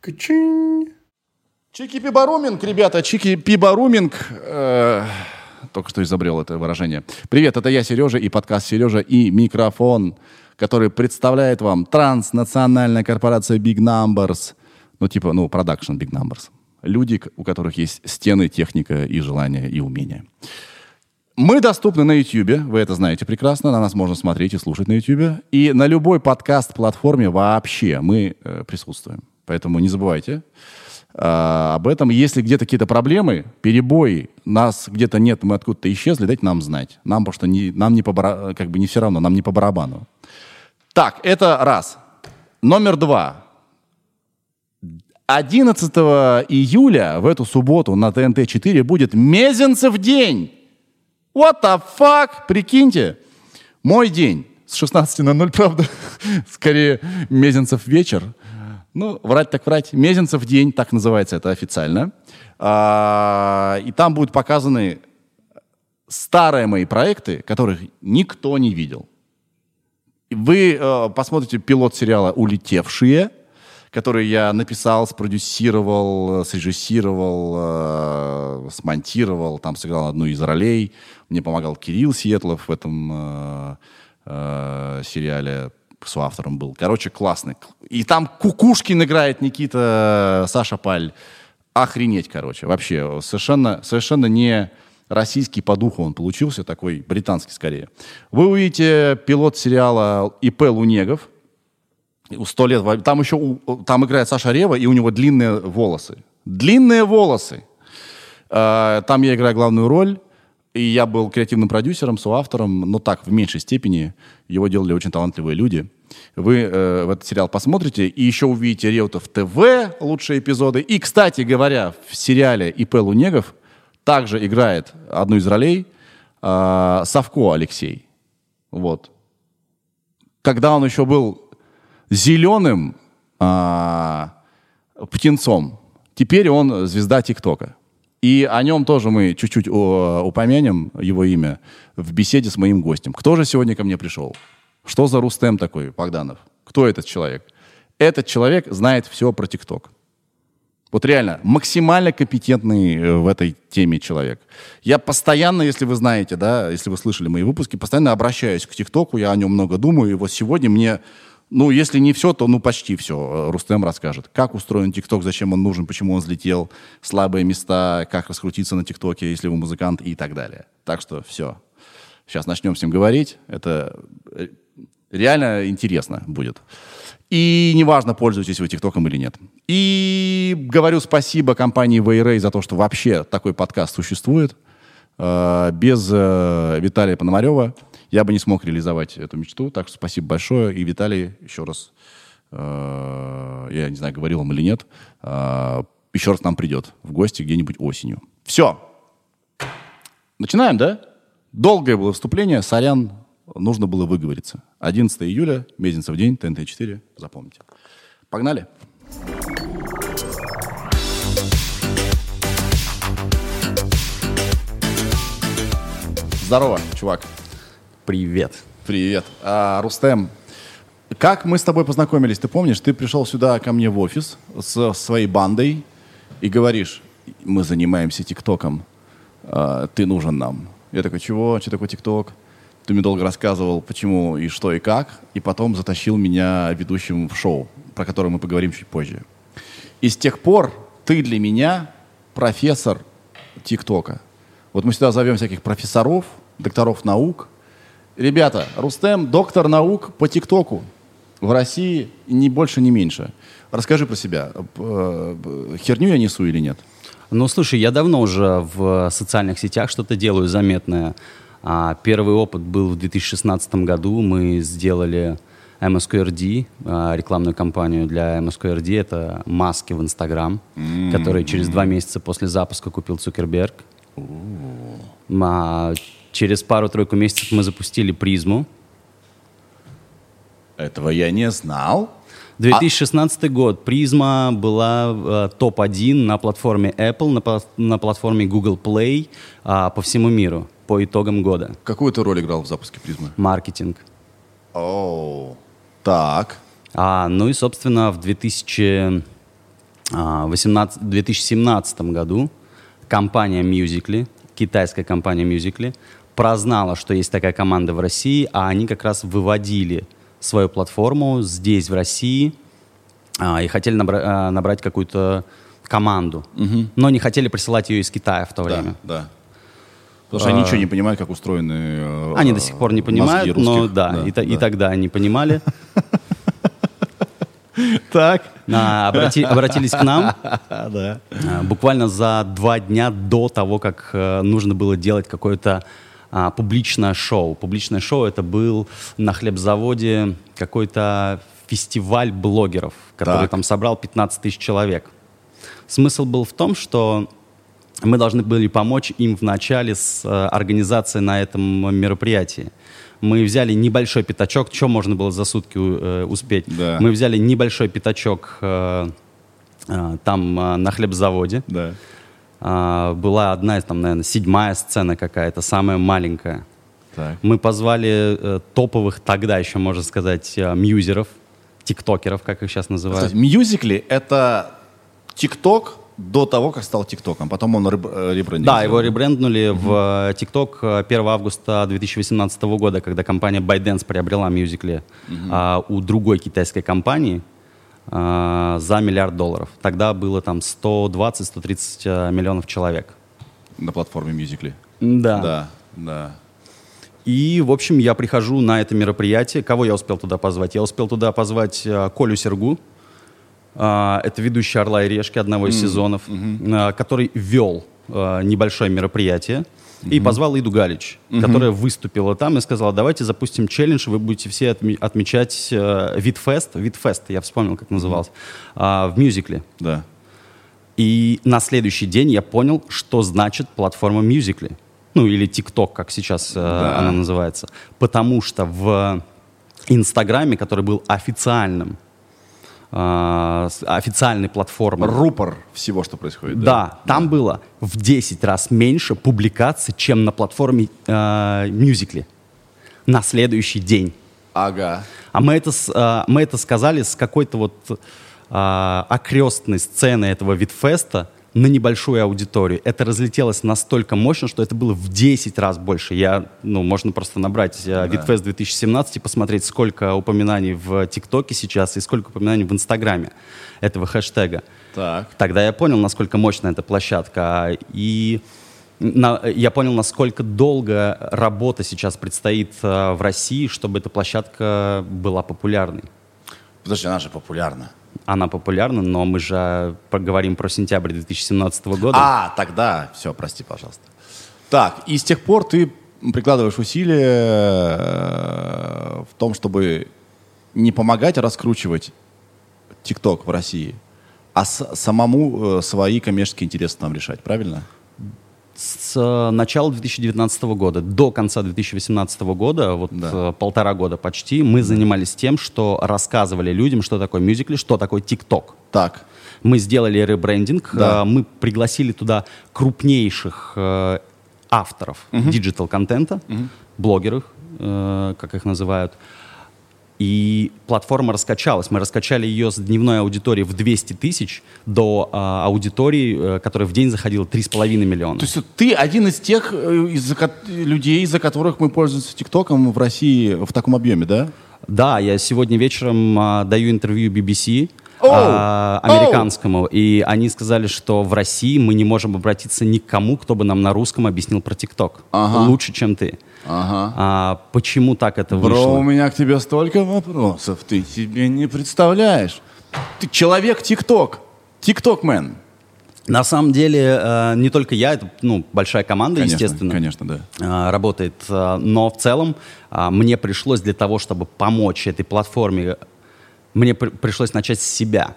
Качин. Чики Пибаруминг, ребята, Чики Пибаруминг. Э, только что изобрел это выражение. Привет, это я, Сережа, и подкаст «Сережа и микрофон», который представляет вам транснациональная корпорация Big Numbers. Ну, типа, ну, продакшн Big Numbers. Люди, у которых есть стены, техника и желание, и умения. Мы доступны на YouTube, вы это знаете прекрасно, на нас можно смотреть и слушать на YouTube. И на любой подкаст-платформе вообще мы э, присутствуем. Поэтому не забывайте э, об этом. Если где-то какие-то проблемы, перебои, нас где-то нет, мы откуда-то исчезли, дайте нам знать. Нам просто не, нам не по как бы не все равно, нам не по барабану. Так, это раз. Номер два. 11 июля в эту субботу на ТНТ-4 будет Мезенцев день. What the fuck? Прикиньте. Мой день с 16 на 0, правда. Скорее, Мезенцев вечер. Ну, врать так врать. Мезенцев день, так называется это официально. А, и там будут показаны старые мои проекты, которых никто не видел. Вы э, посмотрите пилот сериала «Улетевшие», который я написал, спродюсировал, срежиссировал, э, смонтировал, там сыграл одну из ролей. Мне помогал Кирилл Сиетлов в этом э, э, сериале с автором был. Короче, классный. И там Кукушкин играет Никита Саша Паль. Охренеть, короче. Вообще, совершенно, совершенно не российский по духу он получился, такой британский скорее. Вы увидите пилот сериала ИП Лунегов. Сто лет. Там еще там играет Саша Рева, и у него длинные волосы. Длинные волосы. Э, там я играю главную роль. И я был креативным продюсером, соавтором, но так, в меньшей степени. Его делали очень талантливые люди. Вы э, в этот сериал посмотрите и еще увидите Реутов ТВ, лучшие эпизоды. И, кстати говоря, в сериале ИП Лунегов также играет одну из ролей э, Савко Алексей. Вот. Когда он еще был зеленым э, птенцом, теперь он звезда ТикТока. И о нем тоже мы чуть-чуть упомянем, его имя, в беседе с моим гостем. Кто же сегодня ко мне пришел? Что за Рустем такой, Богданов? Кто этот человек? Этот человек знает все про ТикТок. Вот реально, максимально компетентный э, в этой теме человек. Я постоянно, если вы знаете, да, если вы слышали мои выпуски, постоянно обращаюсь к ТикТоку, я о нем много думаю, и вот сегодня мне ну, если не все, то ну почти все. Рустем расскажет. Как устроен ТикТок, зачем он нужен, почему он взлетел, слабые места, как раскрутиться на ТикТоке, если вы музыкант и так далее. Так что все. Сейчас начнем с ним говорить. Это э, реально интересно будет. И неважно, пользуетесь вы ТикТоком или нет. И говорю спасибо компании Вейрей за то, что вообще такой подкаст существует. Э, без э, Виталия Пономарева я бы не смог реализовать эту мечту. Так что спасибо большое. И Виталий, еще раз, э, я не знаю, говорил вам или нет, э, еще раз нам придет в гости где-нибудь осенью. Все. Начинаем, да? Долгое было выступление, сорян, нужно было выговориться. 11 июля, Мезенцев день, ТНТ-4, запомните. Погнали. Здорово, чувак. Привет. Привет. А, Рустем, как мы с тобой познакомились? Ты помнишь, ты пришел сюда ко мне в офис с своей бандой и говоришь, мы занимаемся ТикТоком, а, ты нужен нам. Я такой, чего? Что такое ТикТок? Ты мне долго рассказывал, почему и что и как, и потом затащил меня ведущим в шоу, про которое мы поговорим чуть позже. И с тех пор ты для меня профессор ТикТока. Вот мы сюда зовем всяких профессоров, докторов наук, Ребята, Рустем доктор наук по ТикТоку в России ни больше, ни меньше. Расскажи про себя. Э, херню я несу или нет? Ну, слушай, я давно уже в социальных сетях что-то делаю заметное. А, первый опыт был в 2016 году. Мы сделали MSQRD, а, рекламную кампанию для MSQRD. Это маски в Инстаграм, mm-hmm. которые через два месяца после запуска купил Цукерберг. Mm-hmm. Через пару-тройку месяцев мы запустили призму. Этого я не знал. 2016 а... год. Призма была э, топ-1 на платформе Apple, на, на платформе Google Play э, по всему миру по итогам года. Какую ты роль играл в запуске призмы? Маркетинг. О, так. А, ну и, собственно, в 2000 А, В 18 2017 году компания Musically, китайская компания Musically, прознала, что есть такая команда в России, а они как раз выводили свою платформу здесь, в России, а, и хотели набра- а, набрать какую-то команду, но не хотели присылать ее из Китая в то время. Да, да. Потому что они ничего не понимают, как устроены э, Они до сих пор не понимают, но русских. да, и, та- и тогда они понимали. Так. А, обрати- обратились к нам Да. а, буквально за два дня до того, как э, нужно было делать какое-то а, публичное шоу. Публичное шоу это был на хлебзаводе какой-то фестиваль блогеров, который Так. там собрал 15 тысяч человек. Смысл был в том, что мы должны были помочь им в начале с э, организацией на этом мероприятии. Мы взяли небольшой пятачок, что можно было за сутки э, успеть. Да. Мы взяли небольшой пятачок э, э, там э, на хлебзаводе. Да. А, была одна, из, там, наверное, седьмая сцена какая-то, самая маленькая. Так. Мы позвали э, топовых тогда еще, можно сказать, э, мьюзеров, тиктокеров, как их сейчас называют. Кстати, Мьюзикли — это ТикТок до того, как стал ТикТоком. Потом он э, ребрендинг Да, его ребренднули в ТикТок 1 августа 2018 года, когда компания ByteDance приобрела Musical.ly а, у другой китайской компании а, за миллиард долларов. Тогда было там 120-130 э, миллионов человек. На платформе Мьюзикли. Да. Да, да. И, в общем, я прихожу на это мероприятие. Кого я успел туда позвать? Я успел туда позвать э, Колю Сергу. А, это ведущий «Орла и решки» одного из сезонов, а, который вел э, небольшое мероприятие. И позвал Иду Галич, которая выступила там и сказала, давайте запустим челлендж, вы будете все отме- отмечать э, Витфест, Витфест, я вспомнил, как назывался, а, в мюзикле. Да. И на следующий день я понял, что значит платформа Musical.ly. Ну, или TikTok, как сейчас э, она называется. Потому что в Инстаграме, который был официальным, э, с- официальной платформой, Рупор всего, что происходит. да, там было в 10 раз меньше публикаций, чем на платформе э, Musical.ly. На следующий день. Ага. А мы это, а, мы это сказали с какой-то вот а, окрестной сцены этого Видфеста на небольшую аудиторию. Это разлетелось настолько мощно, что это было в 10 раз больше. Я, ну, можно просто набрать а, Видфест 2017 и посмотреть, сколько упоминаний в ТикТоке сейчас и сколько упоминаний в Инстаграме этого хэштега. Так. Тогда я понял, насколько мощная эта площадка. И на- я понял, насколько долго работа сейчас предстоит э, в России, чтобы эта площадка была популярной. Подожди, она же популярна. Она популярна, но мы же поговорим про сентябрь 2017 года. А, тогда все, прости, пожалуйста. Так, и с тех пор ты прикладываешь усилия э, в том, чтобы не помогать раскручивать ТикТок в России, а самому э, свои коммерческие интересы там решать, правильно? С э, начала 2019 года до конца 2018 года, вот Да. э, полтора года почти, мы занимались тем, что рассказывали людям, что такое Musical.ly, что такое ТикТок. Так. Мы сделали ребрендинг, Да. э, мы пригласили туда крупнейших авторов digital-контента, блогеров, э, как их называют. И платформа раскачалась. Мы раскачали ее с дневной аудитории в 200 тысяч до э, аудитории, э, которая в день заходила 3,5 миллиона. То есть ты один из тех э, ко- людей, из-за которых мы пользуемся ТикТоком в России в таком объеме, да? Да, я сегодня вечером а, даю интервью BBC А, американскому, и они сказали, что в России мы не можем обратиться ни к кому, кто бы нам на русском объяснил про ТикТок. Ага. Лучше, чем ты. Ага. А, почему так это Бро, вышло? у меня к тебе столько вопросов, ты себе не представляешь. Ты человек ТикТок. ТикТок-мен. На самом деле, э, не только я, это ну, большая команда, Конечно, естественно. конечно, да. э, работает. э, Но в целом э, мне пришлось для того, чтобы помочь этой платформе, мне при- пришлось начать с себя.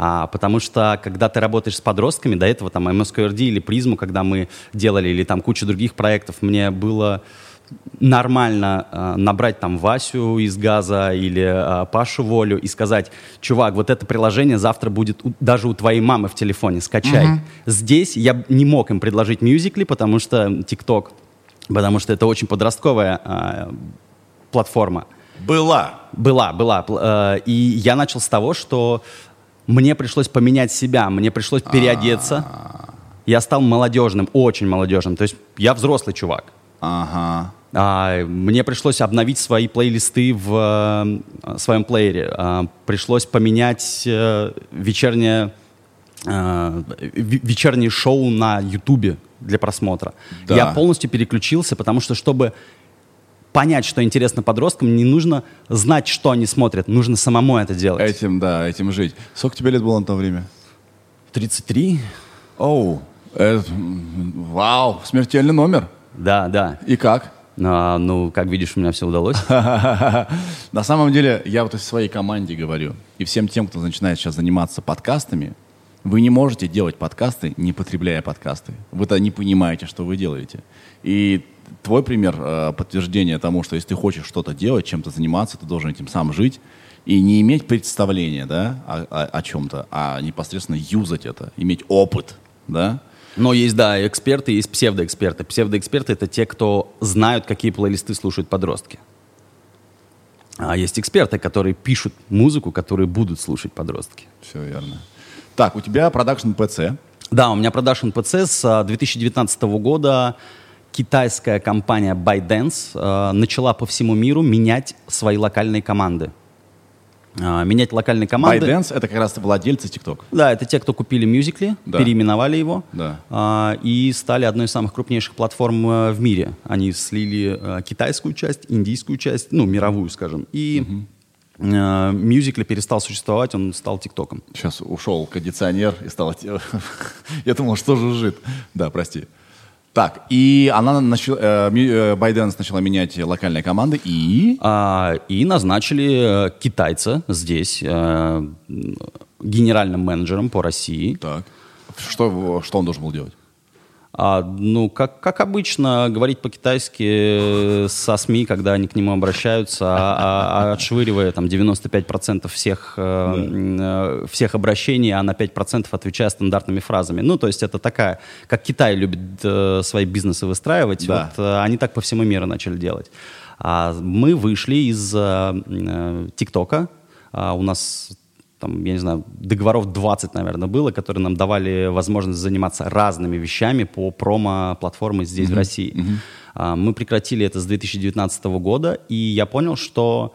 А, потому что, когда ты работаешь с подростками, до этого там MSQRD или Призму, когда мы делали, или там кучу других проектов, мне было нормально э, набрать там Васю из Газа или э, Пашу Волю и сказать, чувак, вот это приложение завтра будет у- даже у твоей мамы в телефоне, скачай. Здесь я не мог им предложить мюзикли, потому что TikTok, потому что это очень подростковая э, платформа. Была. Была, была. Э, И я начал с того, что Мне пришлось поменять себя, мне пришлось переодеться. Я стал молодежным, очень молодежным. То есть я взрослый чувак. Ага. А, мне пришлось обновить свои плейлисты в э, своем плеере. А, пришлось поменять э, вечернее, э, ве- вечернее шоу на Ютубе для просмотра. Да. Я полностью переключился, потому что, чтобы понять, что интересно подросткам, не нужно знать, что они смотрят. Нужно самому это делать. Этим, да, этим жить. Сколько тебе лет было на то время? 33? Оу. э, вау, смертельный номер. Да, да. И как? А, ну, как видишь, у меня все удалось. На самом деле, я вот о своей команде говорю, и всем тем, кто начинает сейчас заниматься подкастами, вы не можете делать подкасты, не потребляя подкасты. Вы-то не понимаете, что вы делаете. И твой пример э, подтверждение тому, что если ты хочешь что-то делать, чем-то заниматься, ты должен этим сам жить и не иметь представления да, о, о- о чем-то, а непосредственно юзать это, иметь опыт. Да? Но есть, да, эксперты, есть псевдоэксперты. Псевдоэксперты — это те, кто знают, какие плейлисты слушают подростки. А есть эксперты, которые пишут музыку, которую будут слушать подростки. Все верно. Так, у тебя продакшн ПЦ. Да, у меня продакшн ПЦ с а, 2019 года китайская компания ByteDance а, начала по всему миру менять свои локальные команды. А, менять локальные команды. ByteDance — это как раз владельцы TikTok. Да, это те, кто купили Musical.ly, Да. переименовали его Да. а, и стали одной из самых крупнейших платформ э, в мире. Они слили э, китайскую часть, индийскую часть, ну, мировую, скажем, и э, Musical.ly перестал существовать, он стал ТикТоком. Сейчас ушел кондиционер и стало... те- Я думал, что жужжит. Да, прости. Так, и она начала... э, э, ByteDance начала менять локальные команды и... А, и назначили э, китайца здесь э, генеральным менеджером по России. Так. Что, что он должен был делать? А, ну, как, как обычно, говорить по-китайски э, со СМИ, когда они к нему обращаются, а- а- отшвыривая там 95% всех, э, э, всех обращений, а на 5% отвечая стандартными фразами. Ну, то есть это такая, как Китай любит э, свои бизнесы выстраивать, Да. вот э, они так по всему миру начали делать. А мы вышли из э, э, ТикТока, А у нас там, я не знаю, договоров 20, наверное, было, которые нам давали возможность заниматься разными вещами по промо-платформе здесь, в России. А, Мы прекратили это с 2019 года, и я понял, что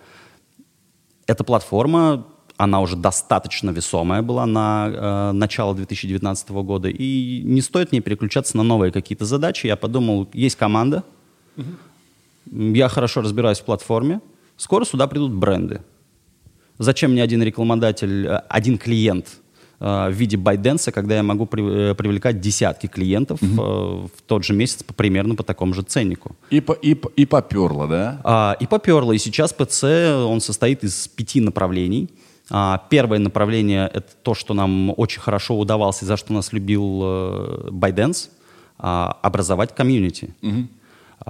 эта платформа, она уже достаточно весомая была на э, начало 2019 года, и не стоит мне переключаться на новые какие-то задачи. Я подумал, есть команда, я хорошо разбираюсь в платформе, скоро сюда придут бренды. Зачем мне один рекламодатель, э, один клиент э, в виде ByteDance, когда я могу при- э, привлекать десятки клиентов э, в тот же месяц по, примерно по такому же ценнику? И, по- и, и поперло, да? А, и поперло. И сейчас ПЦ, он состоит из пяти направлений. А, первое направление — это то, что нам очень хорошо удавалось и за что нас любил ByteDance а, — образовать комьюнити. А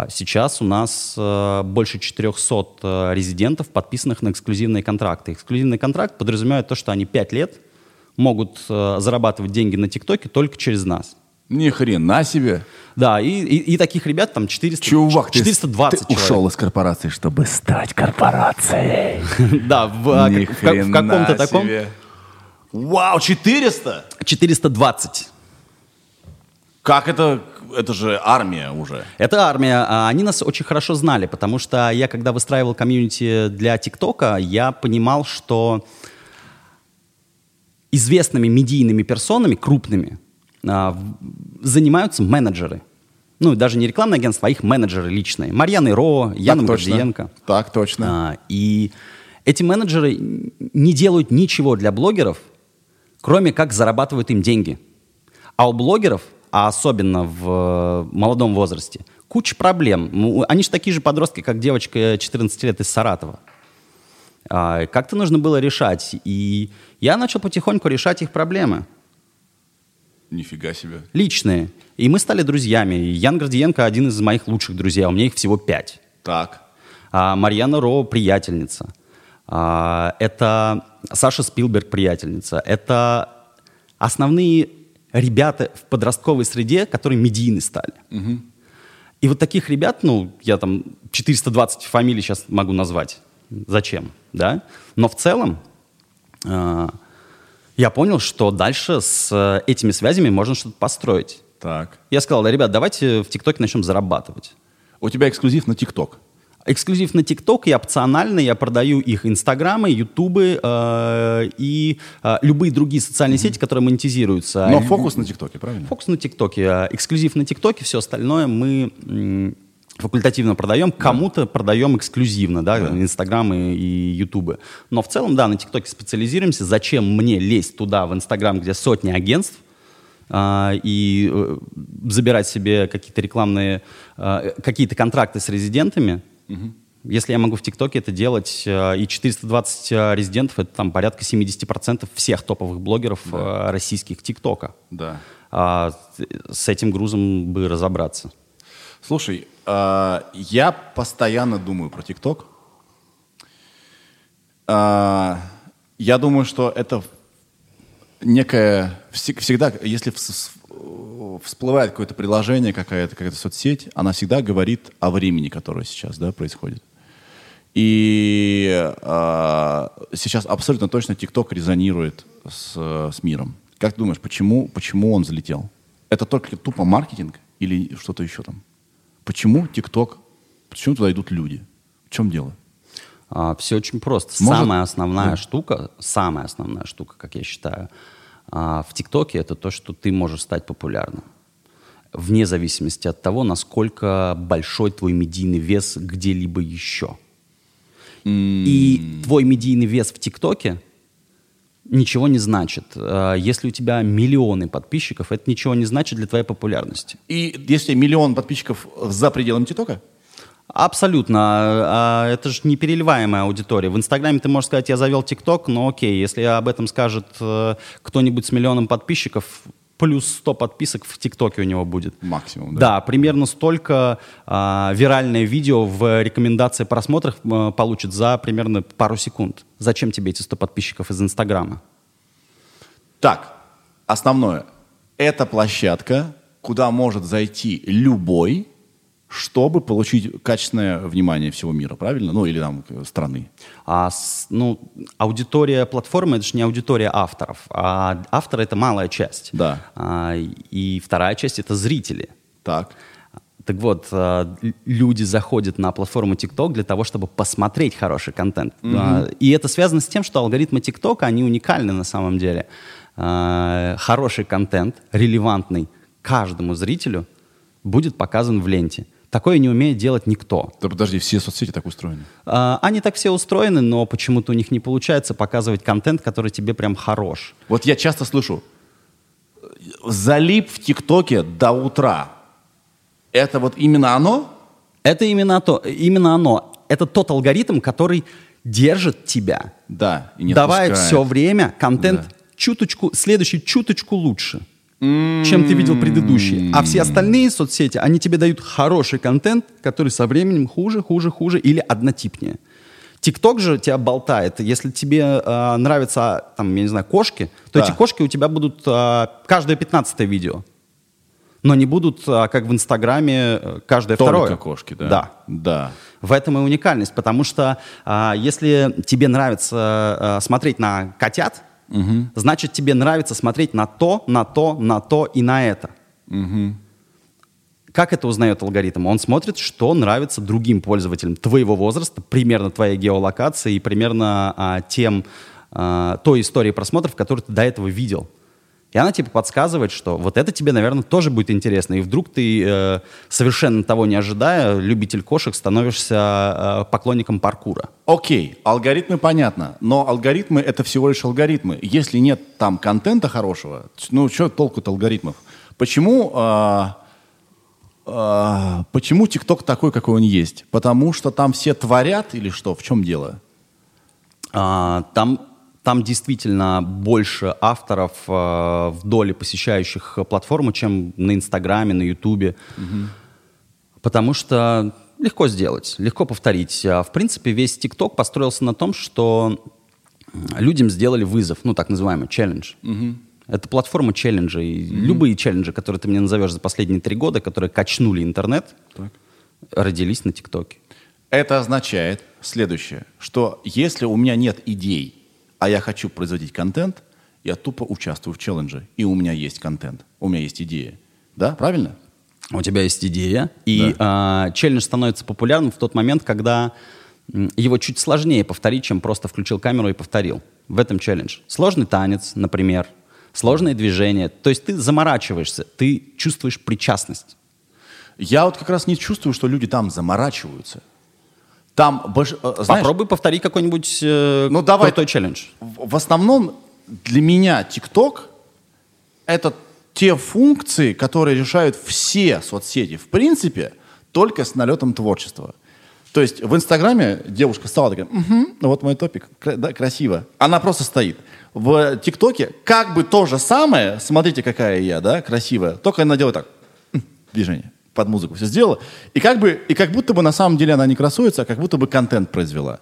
Сейчас у нас э, больше 400 э, резидентов, подписанных на эксклюзивные контракты. Эксклюзивный контракт подразумевает то, что они 5 лет могут э, зарабатывать деньги на ТикТоке только через нас. Ни хрена себе. Да, и, и- и таких ребят там 400, Чувак, ты- 420 ты человек. ушел из корпорации, чтобы стать корпорацией. Да, в, а, каком-то таком... Вау, 400? 420. Как это? Это же армия уже. Это армия. а Они нас очень хорошо знали, потому что я, когда выстраивал комьюнити для ТикТока, я понимал, что известными медийными персонами, крупными, а, занимаются менеджеры. Ну, даже не рекламное агентство, а их менеджеры личные. Марьяна Ро, Яна. Гордиенко. Так точно. А, и эти менеджеры не делают ничего для блогеров, кроме как зарабатывают им деньги. А у блогеров, а особенно в э, молодом возрасте, куча проблем. Ну, Они же такие же подростки, как девочка 14 лет из Саратова. А, Как-то нужно было решать. И я начал потихоньку решать их проблемы Нифига себе. личные. И мы стали друзьями. Ян Гордиенко один из моих лучших друзей, а у меня их всего пять. Так. А, Марьяна Ро приятельница. А, это Саша Спилберг приятельница. Это основные ребята в подростковой среде, которые медийны стали. И вот таких ребят, ну, я там 420 фамилий сейчас могу назвать. Зачем, да? Но в целом а, Я понял, что дальше с э, этими связями можно что-то построить. Так. Я сказал, да, ребят, давайте в ТикТоке начнем зарабатывать. У тебя эксклюзив на ТикТок. Эксклюзив на ТикТок и опционально я продаю их Инстаграмы, Ютубы э, и э, любые другие социальные сети, которые монетизируются. Но фокус на ТикТоке, правильно? Фокус на ТикТоке. а Эксклюзив на ТикТоке, все остальное мы факультативно продаем, кому-то продаем эксклюзивно, да, Инстаграмы и Ютубы. Но в целом, да, на ТикТоке специализируемся. Зачем мне лезть туда, в Инстаграм, где сотни агентств, а, и э, забирать себе какие-то рекламные, а, какие-то контракты с резидентами, если я могу в ТикТоке это делать, э, и 420 э, резидентов, это там порядка 70% всех топовых блогеров э, российских ТикТока. Да. А, с этим грузом бы разобраться. Слушай, а, я постоянно думаю про ТикТок. А, я думаю, что это всег- Всегда, если всплывает какое-то приложение, какая-то какая соцсеть, она всегда говорит о времени, которое сейчас да, происходит. И а, сейчас абсолютно точно ТикТок резонирует с, с миром. Как ты думаешь, почему, почему он взлетел? Это только тупо маркетинг или что-то еще там? Почему ТикТок, почему туда идут люди? В чем дело? все очень просто. Может- Самая основная Да. штука, самая основная штука, как я считаю, а, в ТикТоке это то, что ты можешь стать популярным. Вне зависимости от того, насколько большой твой медийный вес где-либо еще. И твой медийный вес в ТикТоке ничего не значит. А, Если у тебя миллионы подписчиков, это ничего не значит для твоей популярности. И если миллион подписчиков за пределами ТикТока? Абсолютно. А, Это же непереливаемая аудитория. В Инстаграме ты можешь сказать, я завел ТикТок, но окей, если об этом скажет э, кто-нибудь с миллионом подписчиков, плюс 100 подписок в ТикТоке у него будет. Максимум, да? Да, примерно столько а, виральное видео в рекомендации просмотров а, получит за примерно пару секунд. Зачем тебе эти 100 подписчиков из Инстаграма? Так, основное. Это площадка, куда может зайти любой, чтобы получить качественное внимание всего мира, правильно? Ну, или там э, страны. А, ну, аудитория платформы это же не аудитория авторов, а авторы это малая часть. Да. А, и вторая часть это зрители. Так. Так вот, л- люди заходят на платформу TikTok для того, чтобы посмотреть хороший контент. А, И это связано с тем, что алгоритмы TikTok, они уникальны на самом деле. А, Хороший контент, релевантный каждому зрителю, будет показан в ленте. Такое не умеет делать никто. Да подожди, все соцсети так устроены. А, Они так все устроены, но почему-то у них не получается показывать контент, который тебе прям хорош. Вот я часто слышу, залип в ТикТоке до утра. Это вот именно оно? Это именно, то, именно оно. Это тот алгоритм, который держит тебя. Да. И не давая все время контент Да. чуточку, следующий чуточку лучше, чем ты видел предыдущие. А все остальные соцсети, они тебе дают хороший контент, который со временем хуже, хуже, хуже или однотипнее. ТикТок же тебя болтает. Если тебе э, нравятся, там, я не знаю, кошки, то Да. эти кошки у тебя будут э, каждое пятнадцатое видео. Но не будут, э, как в Инстаграме, э, каждое Только второе. кошки, да? Да. Да. В этом и уникальность, потому что а, если тебе нравится а, смотреть на котят, значит тебе нравится смотреть на то, на то, на то и на это. Как это узнает алгоритм? Он смотрит, что нравится другим пользователям твоего возраста, примерно твоей геолокации и примерно а, тем, а, той истории просмотров, которую ты до этого видел. И она типа подсказывает, что вот это тебе, наверное, тоже будет интересно. И вдруг ты, э, совершенно того не ожидая, любитель кошек, становишься э, поклонником паркура. Окей, алгоритмы понятно, но алгоритмы это всего лишь алгоритмы. Если нет там контента хорошего, ну что толку от алгоритмов? Почему, а, а, почему ТикТок такой, какой он есть? Потому что там все творят или что? В чем дело? А, там, там действительно больше авторов э, в доле посещающих платформу, чем на Инстаграме, на Ютубе. Потому что легко сделать, легко повторить. А, В принципе, весь ТикТок построился на том, что людям сделали вызов, ну так называемый челлендж. Это платформа челленджей. Любые челленджи, которые ты мне назовешь за последние три года, которые качнули интернет, родились на ТикТоке. Это означает следующее, что если у меня нет идей, а я хочу производить контент, Я тупо участвую в челлендже, и у меня есть контент, у меня есть идея. Да, правильно? У тебя есть идея, и да. э, челлендж становится популярным в тот момент, когда его чуть сложнее повторить, чем просто включил камеру и повторил. В этом челлендж. Сложный танец, например, сложные движения. То есть ты заморачиваешься, ты чувствуешь причастность. Я вот как раз не чувствую, что люди там заморачиваются. Там, больш... Э, знаешь, Попробуй повторить какой-нибудь э, ну, давай, крутой челлендж. В, в основном для меня ТикТок — это те функции, которые решают все соцсети. В принципе, только с налетом творчества. То есть в Инстаграме девушка стала такая, угу, ну вот мой топик, да, красиво. Она просто стоит. В ТикТоке как бы то же самое, смотрите, какая я, да, красивая, только она делает так, движение под музыку все сделала. И как, бы, и как будто бы на самом деле она не красуется, а как будто бы контент произвела.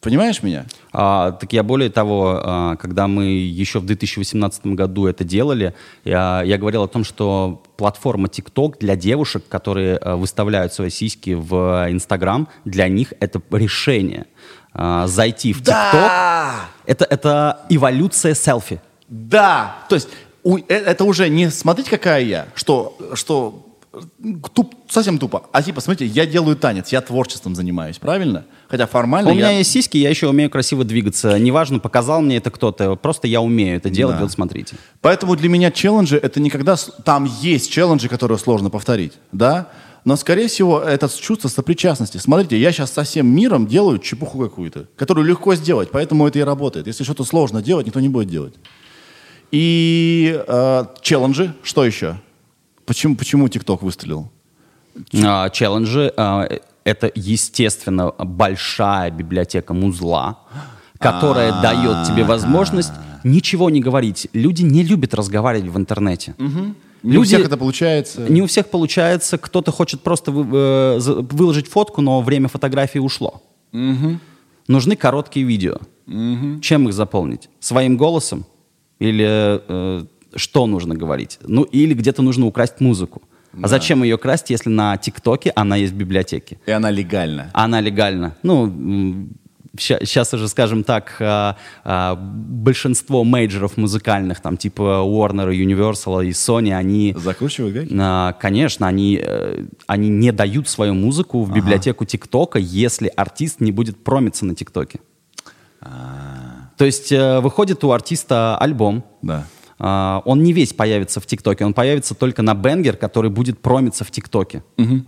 Понимаешь меня? А, так я более того, а, когда мы еще в 2018 году это делали, я, я говорил о том, что платформа TikTok для девушек, которые а, выставляют свои сиськи в Instagram, для них это решение. А, зайти в TikTok да! это, это эволюция селфи. Да, то есть у, э, это уже не смотрите, какая я, что, что туп, совсем тупо. А типа, смотрите, я делаю танец, я творчеством занимаюсь, правильно? Хотя формально У я... меня есть сиськи, я еще умею красиво двигаться. Неважно, показал мне это кто-то, просто я умею это делать, да. вот смотрите. Поэтому для меня челленджи, это никогда... Там есть челленджи, которые сложно повторить, да? Но, скорее всего, это чувство сопричастности. Смотрите, я сейчас со всем миром делаю чепуху какую-то, которую легко сделать, поэтому это и работает. Если что-то сложно делать, никто не будет делать. И э, челленджи, что еще? Почему, почему TikTok выстрелил? А, челленджи а, это, естественно, большая библиотека музла, которая а. дает тебе возможность ничего не говорить. Люди не любят разговаривать в интернете. Не у всех это получается. Не у всех получается. Кто-то хочет просто э, выложить фотку, но время фотографии ушло. Нужны короткие видео. Чем их заполнить? Своим голосом? Или э, что нужно говорить. Ну, или где-то нужно украсть музыку. А да. А зачем ее красть, если на ТикТоке она есть в библиотеке? И она легальна. Она легальна. Ну, сейчас уже, скажем так, а, а, большинство мейджеров музыкальных, там типа Warner, Universal и Sony, они... Закручивают гайки? Конечно, они, э, они не дают свою музыку в библиотеку ТикТока, если артист не будет промиться на ТикТоке. То есть э, выходит у артиста альбом, да Uh, он не весь появится в ТикТоке, он появится только на бенгер, который будет промиться в ТикТоке. Угу.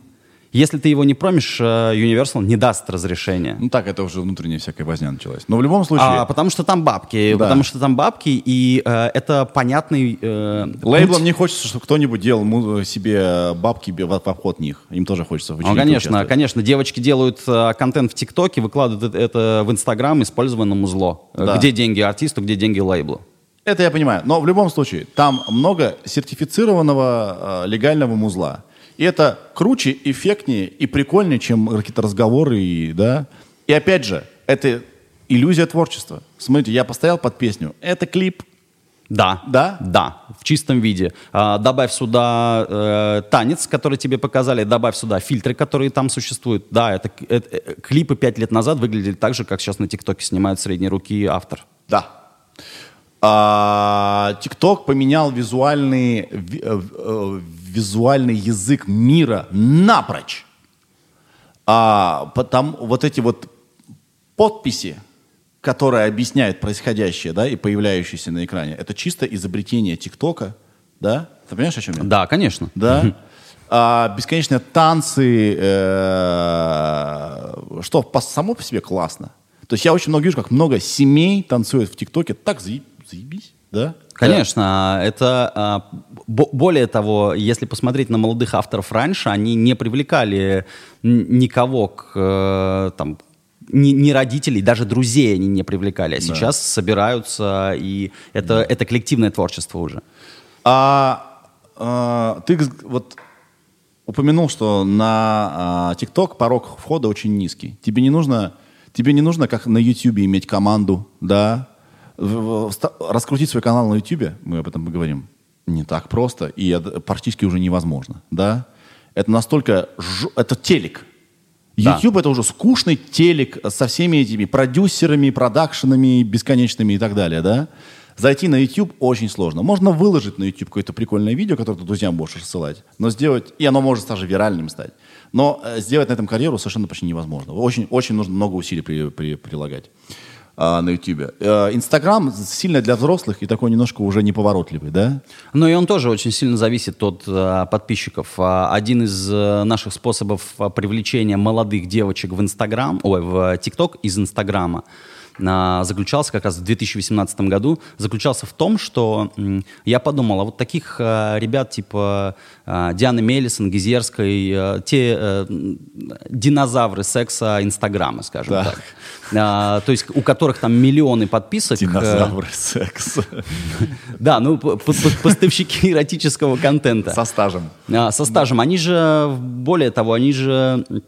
Если ты его не промишь, э, Universal не даст разрешения. Ну так, это уже внутренняя всякая возня началась. Но в любом случае... А, потому что там бабки. Да. Потому что там бабки, и э, это понятный... Э, Лейблам путь. не хочется, чтобы кто-нибудь делал себе бабки в обход них. Им тоже хочется Ну, конечно, конечно. Девочки делают э, контент в ТикТоке, выкладывают это в Инстаграм, использованное музло. Да. Где деньги артисту, где деньги лейблу. Это я понимаю. Но в любом случае, там много сертифицированного э, легального музла. И это круче, эффектнее и прикольнее, чем какие-то разговоры. И, да? и опять же, это иллюзия творчества. Смотрите, я постоял под песню. Это клип. Да. Да? Да, в чистом виде. А, добавь сюда э, танец, который тебе показали, добавь сюда фильтры, которые там существуют. Да, это, это э, клипы пять лет назад выглядели так же, как сейчас на ТикТоке снимают средней руки автор. Да. А, TikTok поменял визуальный, э, э, визуальный язык мира напрочь. А, потом вот эти вот подписи, которые объясняют происходящее, да, и появляющиеся на экране, это чисто изобретение ТикТока, да? Ты понимаешь, о чем я? Да, конечно. Да? А, бесконечные танцы, э, что по, само по себе классно. То есть я очень много вижу, как много семей танцуют в ТикТоке, так заебись заебись, да? Конечно, это а, более того, если посмотреть на молодых авторов раньше, они не привлекали никого к э, там ни родителей, даже друзей они не привлекали, а да. сейчас собираются и это да. это коллективное творчество уже. А, а ты вот упомянул, что на ТикТок а, порог входа очень низкий. Тебе не нужно тебе не нужно как на YouTube иметь команду, да, раскрутить свой канал на YouTube, мы об этом поговорим, не так просто и практически уже невозможно, да? Это настолько... Ж... Это телек. YouTube да. это уже скучный телек со всеми этими продюсерами, продакшенами бесконечными и так далее, да? Зайти на YouTube очень сложно. Можно выложить на YouTube какое-то прикольное видео, которое ты друзьям будешь рассылать, но сделать, и оно может даже виральным стать. Но э, сделать на этом карьеру совершенно почти невозможно. Очень, очень нужно много усилий при, при, прилагать на YouTube. Э, Инстаграм сильно для взрослых и такой немножко уже неповоротливый, да? Ну и он тоже очень сильно зависит от э, подписчиков. А, Один из э, наших способов а, привлечения молодых девочек в Инстаграм, ой, в ТикТок из Инстаграма а, заключался как раз в 2018 году, заключался в том, что я подумал, а вот таких а, ребят типа а, Дианы Мелисон, Гизерской, а, те динозавры секса Инстаграма, скажем Так. так, А, то есть у которых там миллионы подписок. э, Динозавры секса. Да, ну поставщики эротического контента. Со стажем. А, со стажем. Они же, более того, они же э,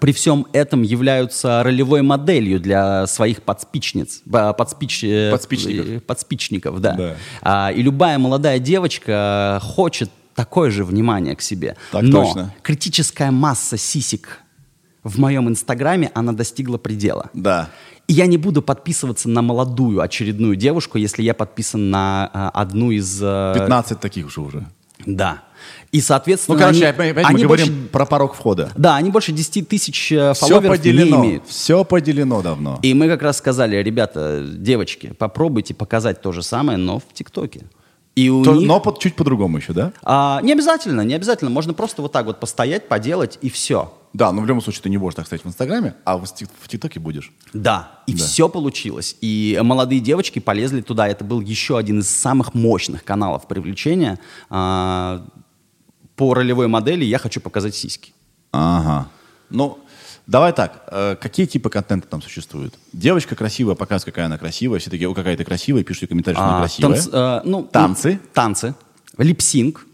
при всем этом являются ролевой моделью для своих подспичниц, подспич, э, Подспичников. э, подспичников, да. Да. А, и любая молодая девочка хочет такое же внимание к себе. Так Но точно. критическая масса сисек в моем инстаграме, она достигла предела. Да. И я не буду подписываться на молодую очередную девушку, если я подписан на а, одну из... э, 15 таких же уже. Да. И, соответственно, Ну, короче, они, опять мы они говорим больше, про порог входа. да, они больше 10 тысяч э, фолловеров не поделено. имеют. Все поделено давно. И мы как раз сказали, ребята, девочки, попробуйте показать то же самое, но в ТикТоке. И у То- них... но под- чуть по-другому еще, да? А, не обязательно, не обязательно. Можно просто вот так вот постоять, поделать, и все. Да, но в любом случае ты не будешь так стоять в Инстаграме, а в в ТикТоке будешь. Да, и Да. все получилось. И молодые девочки полезли туда. Это был еще один из самых мощных каналов привлечения. А, по ролевой модели я хочу показать сиськи. Ага. Ну, давай так. э, какие типы контента там существуют? Девочка красивая, показывает, какая она красивая. Все такие, о, какая ты красивая, пишут комментарии, что она А, красивая. танц- э, ну, Танцы? Танцы. Липсинг.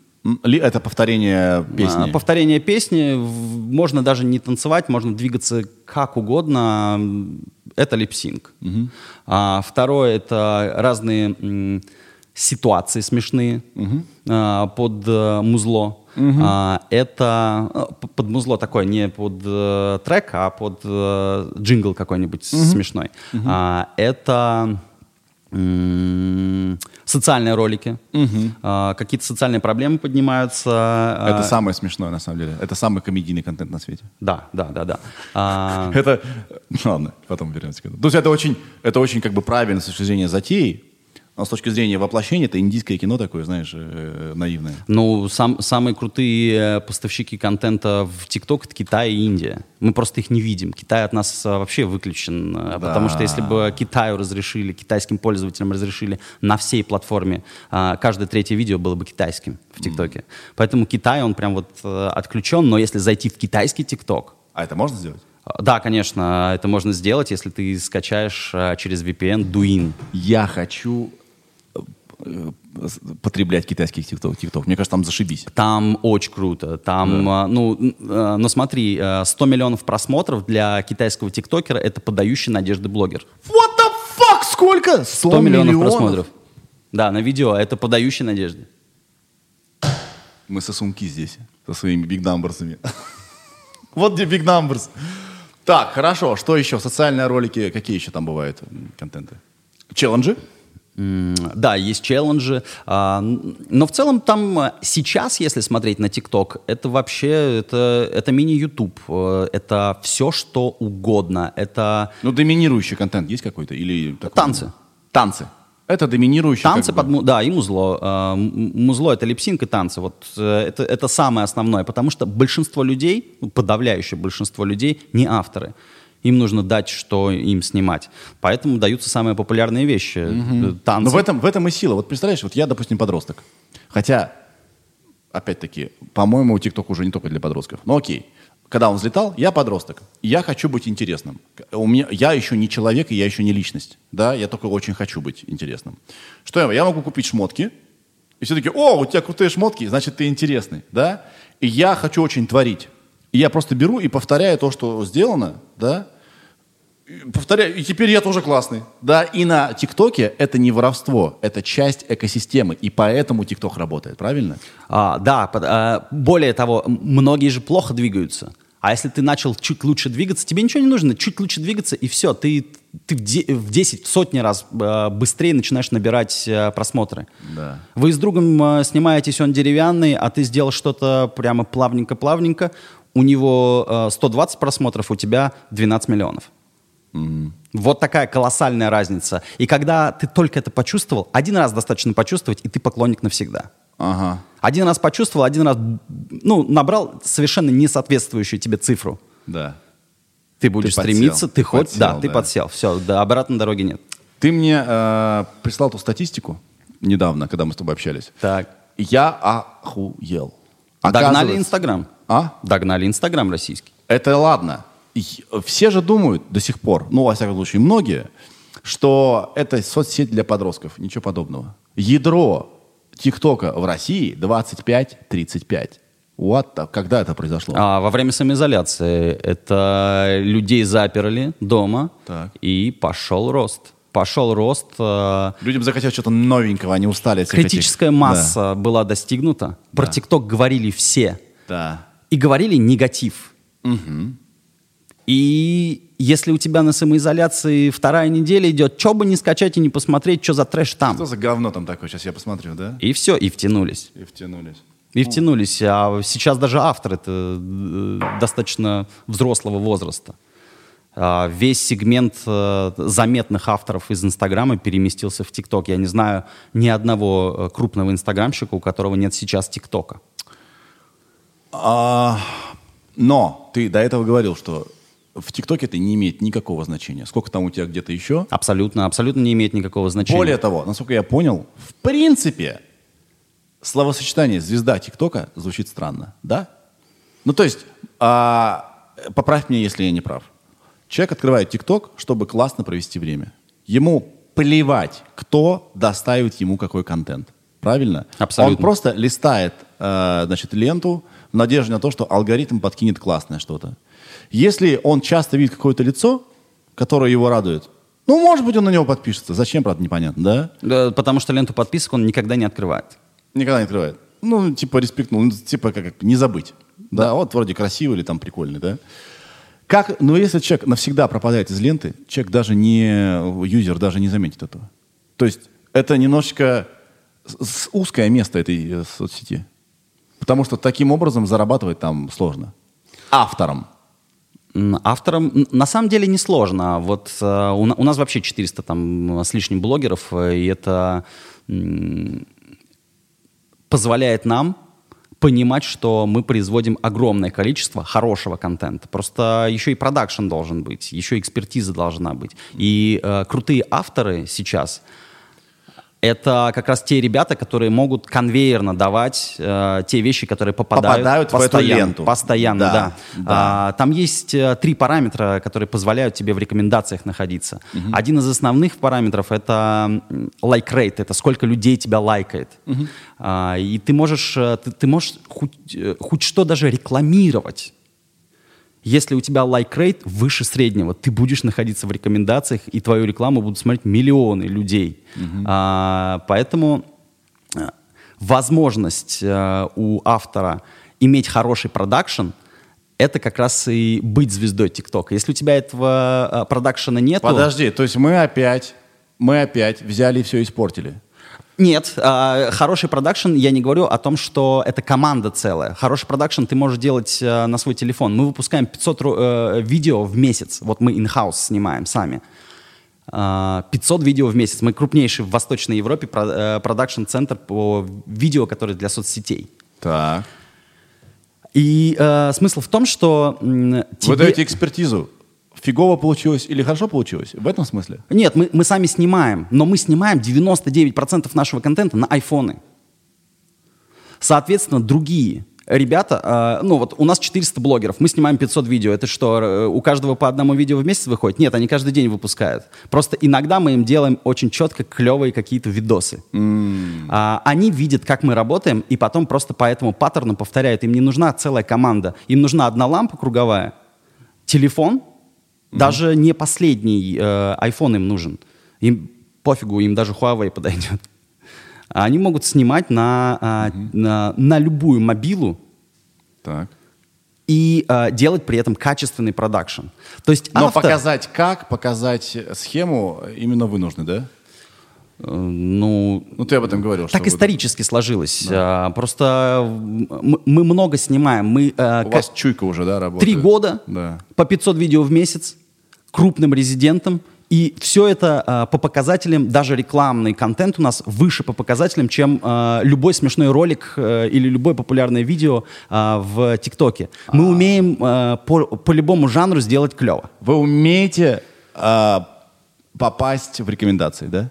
Ли- Это повторение песни. А, Повторение песни. Можно даже не танцевать, можно двигаться как угодно. Это липсинг. А, второе это разные ситуации смешные а, под э, музло. А, это э, под музло такое не под э, трек, а под э, джингл какой-нибудь смешной. А, это социальные ролики. А, какие-то социальные проблемы поднимаются. а, Это самое смешное, на самом деле. Это самый комедийный контент на свете. Да, да, да, да. А, Это, ладно, потом вернемся к этому. То есть это очень, это очень как бы правильно с точки зрения затеи, но с точки зрения воплощения это индийское кино такое, знаешь, э, наивное. ну, сам, самые крутые э, поставщики контента в ТикТок это Китай и Индия. Мы просто их не видим. Китай от нас э, вообще выключен, э, потому что если бы Китаю разрешили, китайским пользователям разрешили на всей платформе, каждое третье видео было бы китайским в ТикТоке. Поэтому Китай, он прям вот отключен, но если зайти в китайский ТикТок, А это можно сделать? да, конечно, это можно сделать, если ты скачаешь через VPN Douyin. Я хочу потреблять китайский тикток, тикток. Мне кажется, там зашибись. Там очень круто. Там, а, ну, н- а, но смотри, а, 100 миллионов просмотров для китайского тиктокера это подающий надежды блогер. What the fuck? Сколько? 100, 100 миллионов, просмотров. Да, на видео это подающий надежды. Мы сосунки здесь, со своими big numbers'ами. Вот где big numbers. Так, хорошо. Что еще? Социальные ролики. Какие еще там бывают контенты? Челленджи? Да, есть челленджи, а, но в целом там а, сейчас, если смотреть на ТикТок, это вообще это, это мини-ютуб, э, это все что угодно, это Ну, доминирующий контент есть какой-то? Или такой? Танцы. Танцы. Это доминирующий. Танцы как бы. под да и музло. А, Музло это липсинг и танцы. Вот э, это, это самое основное, потому что большинство людей, подавляющее большинство людей не авторы. Им нужно дать, что им снимать. Поэтому даются самые популярные вещи. Э, Танцы. Но в этом, в этом и сила. Вот представляешь, вот я, допустим, подросток. Хотя, опять-таки, по-моему, ТикТок уже не только для подростков. Но окей. Когда он взлетал, я подросток. Я хочу быть интересным. У меня, я еще не человек, и я еще не личность. Да, я только очень хочу быть интересным. Что я, я могу купить шмотки, и все таки о, у тебя крутые шмотки, значит, ты интересный. Да? И я хочу очень творить. И я просто беру и повторяю то, что сделано, да, повторяю, и теперь я тоже классный. Да, и на ТикТоке это не воровство, это часть экосистемы, и поэтому ТикТок работает, правильно? А, да, под- а, более того, многие же плохо двигаются. А если ты начал чуть лучше двигаться, тебе ничего не нужно, чуть лучше двигаться, и все, ты, ты в, де- в 10, в сотни раз э, быстрее начинаешь набирать э, просмотры. Да. Вы с другом э, снимаетесь, он деревянный, а ты сделал что-то прямо плавненько-плавненько, у него э, 120 просмотров, у тебя 12 миллионов. Вот такая колоссальная разница. И когда ты только это почувствовал, один раз достаточно почувствовать, и ты поклонник навсегда. Ага. Один раз почувствовал, один раз, ну, набрал совершенно несоответствующую тебе цифру. Да. Ты будешь подсел, стремиться, ты хоть, подсел, да, ты да. подсел, все, да, обратной дороги нет. Ты мне э, прислал ту статистику недавно, когда мы с тобой общались. Так. Я охуел. Догнали Инстаграм. А? Догнали Инстаграм российский. Это ладно. Все же думают до сих пор, ну, во всяком случае, многие, что это соцсеть для подростков. Ничего подобного. Ядро ТикТока в России 25-35. What the- Когда это произошло? А во время самоизоляции это людей заперли дома, Так. и пошел рост. Пошел рост. э, Людям захотелось что-то новенького, они устали всех этих- критическая масса была достигнута. Про Да. ТикТок говорили все. Да. И говорили негатив. И если у тебя на самоизоляции вторая неделя идет, что бы не скачать и не посмотреть, что за трэш там. Что за говно там такое? Сейчас я посмотрю, да? И все, и втянулись. И втянулись. И втянулись. А сейчас даже автор это э, достаточно взрослого возраста. А, Весь сегмент э, заметных авторов из Инстаграма переместился в ТикТок. Я не знаю ни одного э, крупного инстаграмщика, у которого нет сейчас ТикТока. А, но ты до этого говорил, что в ТикТоке это не имеет никакого значения. Сколько там у тебя где-то еще? Абсолютно, абсолютно не имеет никакого значения. Более того, насколько я понял, в принципе, словосочетание «звезда ТикТока» звучит странно, да? Ну, то есть, а, поправь меня, если я не прав. Человек открывает ТикТок, чтобы классно провести время. Ему плевать, кто доставит ему какой контент. Правильно? Абсолютно. Он просто листает э, значит, ленту в надежде на то, что алгоритм подкинет классное что-то. Если он часто видит какое-то лицо, которое его радует, ну, может быть, он на него подпишется. Зачем, правда, непонятно, да? Да, Потому что ленту подписок он никогда не открывает. Никогда не открывает. Ну, типа, респектнул, ну, типа, как, как не забыть. Да. вот вроде красивый или там прикольный, да? Как, но если человек навсегда пропадает из ленты, человек даже не, юзер даже не заметит этого. То есть это немножечко с- с- узкое место этой э, соцсети. Потому что таким образом зарабатывать там сложно. Автором. Авторам на самом деле несложно. Вот э, у, у нас вообще 400 там с лишним блогеров, э, и это позволяет нам понимать, что мы производим огромное количество хорошего контента. Просто еще и продакшн должен быть, еще экспертиза должна быть. И э, крутые авторы сейчас это как раз те ребята, которые могут конвейерно давать э, те вещи, которые попадают, Попадают в эту постоянно. ленту. Постоянно, Да, да. да. А, там есть э, три параметра, которые позволяют тебе в рекомендациях находиться. Один из основных параметров это like rate, это сколько людей тебя лайкает. А, и ты можешь, э, ты, ты можешь хоть, э, хоть что даже рекламировать. Если у тебя лайк рейт выше среднего, ты будешь находиться в рекомендациях, и твою рекламу будут смотреть миллионы людей. А, поэтому э, возможность э, у автора иметь хороший продакшн это как раз и быть звездой ТикТока. Если у тебя этого э, продакшена нет, Подожди, то есть мы опять, мы опять взяли и все испортили. Нет, а, хороший продакшн, я не говорю о том, что это команда целая. Хороший продакшн ты можешь делать э, на свой телефон. Мы выпускаем 500 ру- э, видео в месяц. Вот мы in-house снимаем сами. А, 500 видео в месяц. Мы крупнейший в Восточной Европе э, продакшн-центр по видео, которые для соцсетей. Так. И э, смысл в том, что м, Вы тебе- даете экспертизу. Фигово получилось или хорошо получилось? В этом смысле? Нет, мы, мы сами снимаем, но мы снимаем 99% нашего контента на айфоны. Соответственно, другие ребята, э, ну вот у нас 400 блогеров, мы снимаем 500 видео. Это что, э, у каждого по одному видео в месяц выходит? Нет, они каждый день выпускают. Просто иногда мы им делаем очень четко клевые какие-то видосы. А, они видят, как мы работаем, и потом просто по этому паттерну повторяют. Им не нужна целая команда. Им нужна одна лампа круговая, телефон, даже не последний э, iPhone им нужен. Им пофигу, им даже Huawei подойдет. Они могут снимать на, а, на, на любую мобилу, Так. и э, делать при этом качественный продакшн. То есть Но автор, показать как, показать схему именно вы нужны, да? Э, ну, Ну, ты об этом говорил. так исторически сложилось. А, просто мы много снимаем. Мы э, У ка- вас чуйка уже, да, работает? три года Да. по 500 видео в месяц крупным резидентом. И все это а, по показателям, даже рекламный контент у нас выше по показателям, чем а, любой смешной ролик а, или любое популярное видео а, в ТикТоке. Мы умеем а, по, по любому жанру сделать клево. Вы умеете а, попасть в рекомендации, да?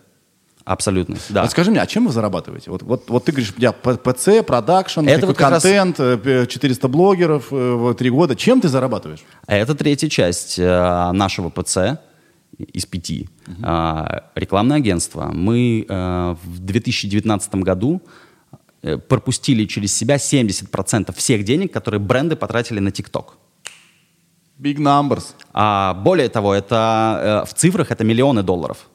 Абсолютно. Да. Вот скажи мне, а чем вы зарабатываете? Вот, вот, вот ты говоришь, я ПЦ, продакшн, Это вот раз- контент, э, 400 блогеров, э, три года. Чем ты зарабатываешь? А Это третья часть э, нашего ПЦ из пяти. А, рекламное агентство. Мы в 2019 году пропустили через себя 70% всех денег, которые бренды потратили на ТикТок. Big numbers. А более того, это в цифрах это миллионы долларов.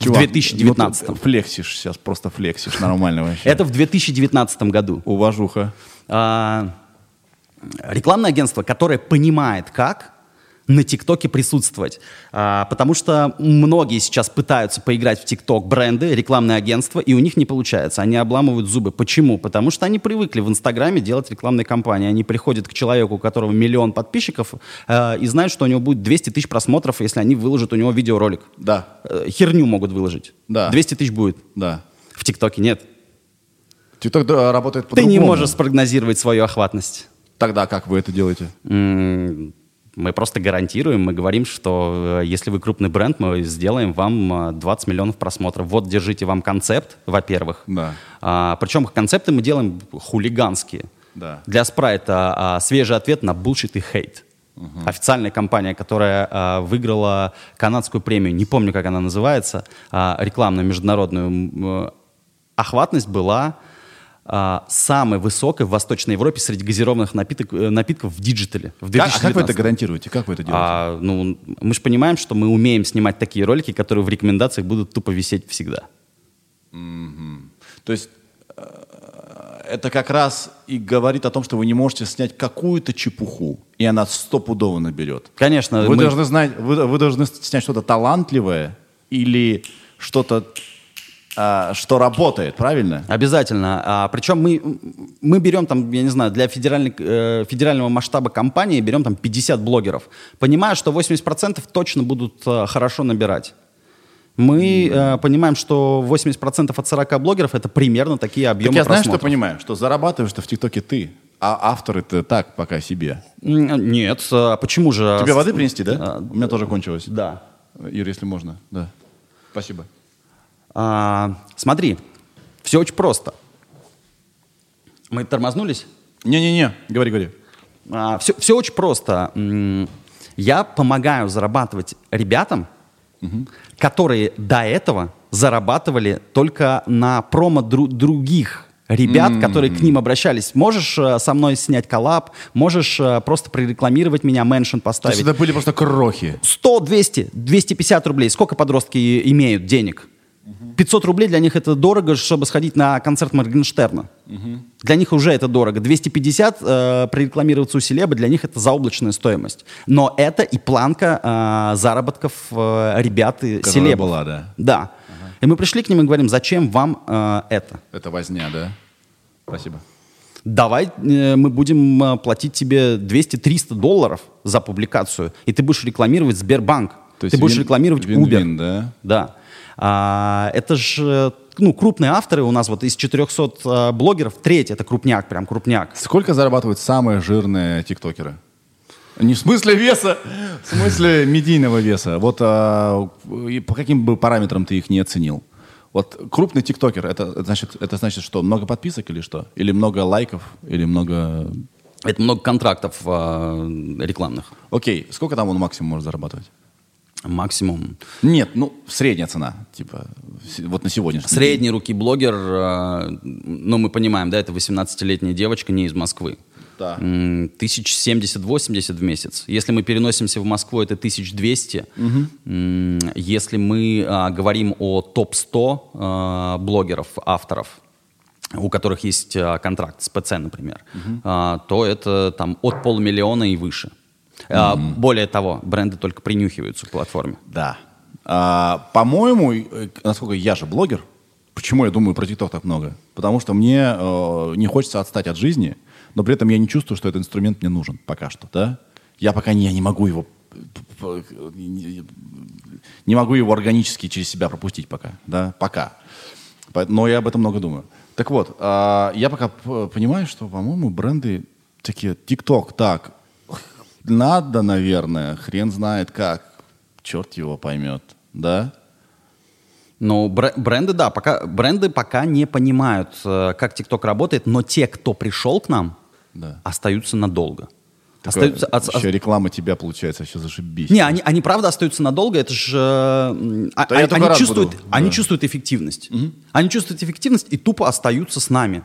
Чувак, в 2019. ну ты флексишь сейчас, просто флексишь нормально вообще. это в 2019 году. Уважуха. А, рекламное агентство, которое понимает, как на ТикТоке присутствовать. А, потому что многие сейчас пытаются поиграть в ТикТок бренды, рекламные агентства, и у них не получается. Они обламывают зубы. Почему? Потому что они привыкли в Инстаграме делать рекламные кампании. Они приходят к человеку, у которого миллион подписчиков, э, и знают, что у него будет 200 тысяч просмотров, если они выложат у него видеоролик. Да, Э, херню могут выложить. Да. 200 тысяч будет. да. В ТикТоке нет. Да, работает Ты по-другому. не можешь спрогнозировать свою охватность. Тогда как вы это делаете? М, Мы просто гарантируем, мы говорим, что э, если вы крупный бренд, мы сделаем вам э, 20 миллионов просмотров. Вот, держите вам концепт, во-первых. Да. А, причем концепты мы делаем хулиганские. Да. Для спрайта а, свежий ответ на bullshit и хейт. Официальная компания, которая а, выиграла канадскую премию, не помню, как она называется, а, рекламную международную. э, Охватность была а, самой высокой в Восточной Европе среди газированных напиток, э, напитков в диджитале. В Как, а как вы это 2019. гарантируете? Как вы это делаете? А, ну, мы же понимаем, что мы умеем снимать такие ролики, которые в рекомендациях будут тупо висеть всегда. То есть э, это как раз и говорит о том, что вы не можете снять какую-то чепуху, и она стопудово наберет. Конечно, Вы мы- должны знать, вы, вы должны снять что-то талантливое или что-то, что работает, правильно? Обязательно. А, причем мы, мы берем там, я не знаю, для федеральной, э, федерального масштаба компании берем там 50 блогеров, понимая, что 80% точно будут э, хорошо набирать. Мы э, понимаем, что 80% от 40 блогеров это примерно такие Так объемы я знаю, что просмотров. понимаю, что зарабатываешь-то в ТикТоке ты, а авторы-то так пока себе. Нет, а почему же? Тебе воды принести, да? А, У меня тоже кончилось. Да. Ир, если можно, да. Спасибо. А, смотри, все очень просто. Мы тормознулись? Не-не-не, говори, говори. все, все очень просто. Я помогаю зарабатывать ребятам, которые до этого зарабатывали только на промо дру- других ребят, которые к ним обращались. Можешь э, со мной снять коллаб, можешь э, просто прорекламировать меня, меншин То есть поставить. это были просто крохи. 100, 200, 250 рублей. Сколько подростки имеют денег? 500 рублей для них это дорого, чтобы сходить на концерт Моргенштерна. Для них уже это дорого. 250 э, прорекламироваться у селеба, для них это заоблачная стоимость. Но это и планка э, заработков э, ребят и Которая селебов. была, да. Да. И мы пришли к ним и говорим, зачем вам э, это? Это возня, да? Спасибо. Давай э, мы будем э, платить тебе 200-300 долларов за публикацию, и ты будешь рекламировать Сбербанк. То ты будешь вин- рекламировать вин-вин, Uber. да? Да. А, это же ну, крупные авторы у нас вот из 400 э, блогеров, треть это крупняк, прям крупняк. Сколько зарабатывают самые жирные тиктокеры? Не в смысле веса, в смысле медийного веса. Вот а, по каким бы параметрам ты их не оценил? Вот крупный тиктокер, это, это значит, это значит что? Много подписок или что? Или много лайков? Или много... Это много контрактов э, рекламных. Окей, сколько там он максимум может зарабатывать? Максимум. Нет, ну, средняя цена, типа, вот на сегодняшний день. Средний руки блогер, э, ну мы понимаем, да, это 18-летняя девочка не из Москвы. Да. М, 1070-80 в месяц. Если мы переносимся в Москву, это 1200. М, Если мы а, говорим о топ-100 а, блогеров, авторов, у которых есть а, контракт с ПЦ, например, а, то это там от полмиллиона и выше. А, Более того, бренды только принюхиваются к платформе. Да. А, по-моему, э, насколько я же блогер, почему я думаю про TikTok так много? Потому что мне э, не хочется отстать от жизни, но при этом я не чувствую, что этот инструмент мне нужен пока что, да? Я пока не, я не могу его не могу его органически через себя пропустить пока, да, пока. Но я об этом много думаю. Так вот, а, я пока понимаю, что, по-моему, бренды такие, TikTok, так, надо, наверное, хрен знает как, черт его поймет, да? Бр- бренды, да, пока, бренды пока не понимают, э, как TikTok работает, но те, кто пришел к нам, Да. остаются надолго. Такое- Остаются, ос- ос- еще реклама тебя получается, все зашибись. Не, они, они правда остаются надолго, это же... м, а- я они, чувствуют, буду, они да. чувствуют эффективность. Они чувствуют эффективность и тупо остаются с нами.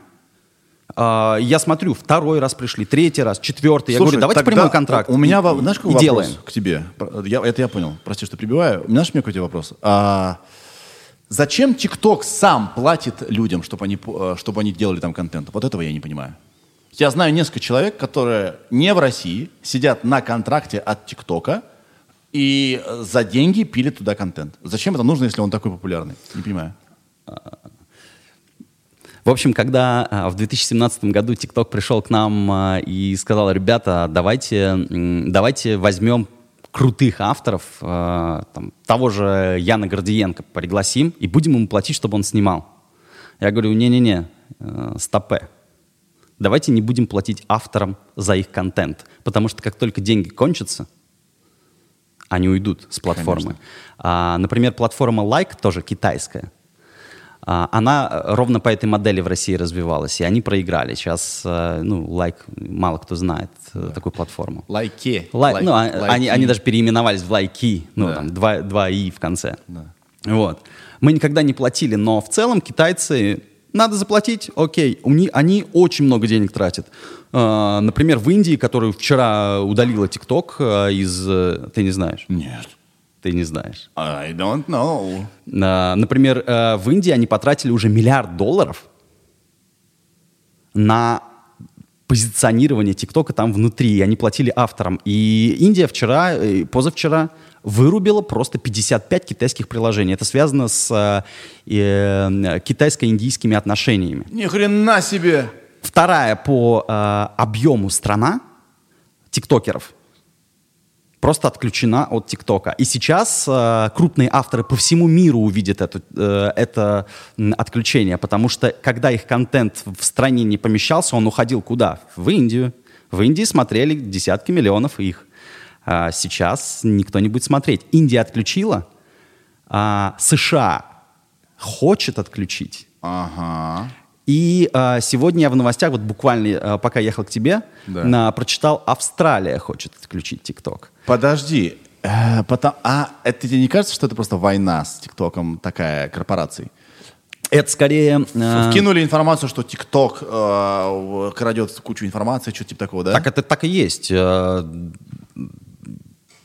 А, я смотрю, второй раз пришли, третий раз, четвертый. Я Слушай, говорю, давайте прямой контракт. У меня, и, знаешь, какой и вопрос делаем. к тебе? Я, это я понял. Прости, что прибиваю. Знаешь, у меня какой тебе вопрос? А, зачем ТикТок сам платит людям, чтобы они, э, чтобы они делали там контент? Вот этого я не понимаю. Я знаю несколько человек, которые не в России, сидят на контракте от ТикТока и э, за деньги пилят туда контент. Зачем это нужно, если он такой популярный? Не понимаю. В общем, когда а, в 2017 году TikTok пришел к нам а, и сказал, ребята, давайте, давайте возьмем крутых авторов, а, там, того же Яна Гордиенко пригласим и будем ему платить, чтобы он снимал. Я говорю, не-не-не, э, стопе. Давайте не будем платить авторам за их контент, потому что как только деньги кончатся, они уйдут с платформы. А, например, платформа Like, тоже китайская, она э, ровно по этой модели в России развивалась, и они проиграли. Сейчас, э, ну, Like, мало кто знает э, такую платформу. Лайки. Лай- ну, а- они, они даже переименовались в лайки, ну, Да. там, два, два и в конце. Да. Вот. Мы никогда не платили, но в целом китайцы, надо заплатить, окей, у них, они очень много денег тратят. А, например, в Индии, которую вчера удалила ТикТок а, из... Ты не знаешь? Нет. Ты не знаешь. I don't know. Например, э, в Индии они потратили уже миллиард долларов на позиционирование ТикТока там внутри. И они платили авторам. И Индия вчера, позавчера вырубила просто 55 китайских приложений. Это связано с э, э, китайско-индийскими отношениями. Ни хрена себе. Вторая по э, объему страна тиктокеров просто отключена от ТикТока. И сейчас э, крупные авторы по всему миру увидят это, э, это отключение, потому что когда их контент в стране не помещался, он уходил куда? В Индию. В Индии смотрели десятки миллионов их. А сейчас никто не будет смотреть. Индия отключила, а США хочет отключить. Ага. И а, сегодня я в новостях, вот буквально а, пока ехал к тебе, Да. на- прочитал, Австралия хочет отключить ТикТок. Подожди. Э, потом, а это тебе не кажется, что это просто война с ТикТоком такая корпораций? Это скорее... а, Вкинули информацию, что ТикТок э, крадет кучу информации, что-то типа такого, да? Так это так и есть. Э,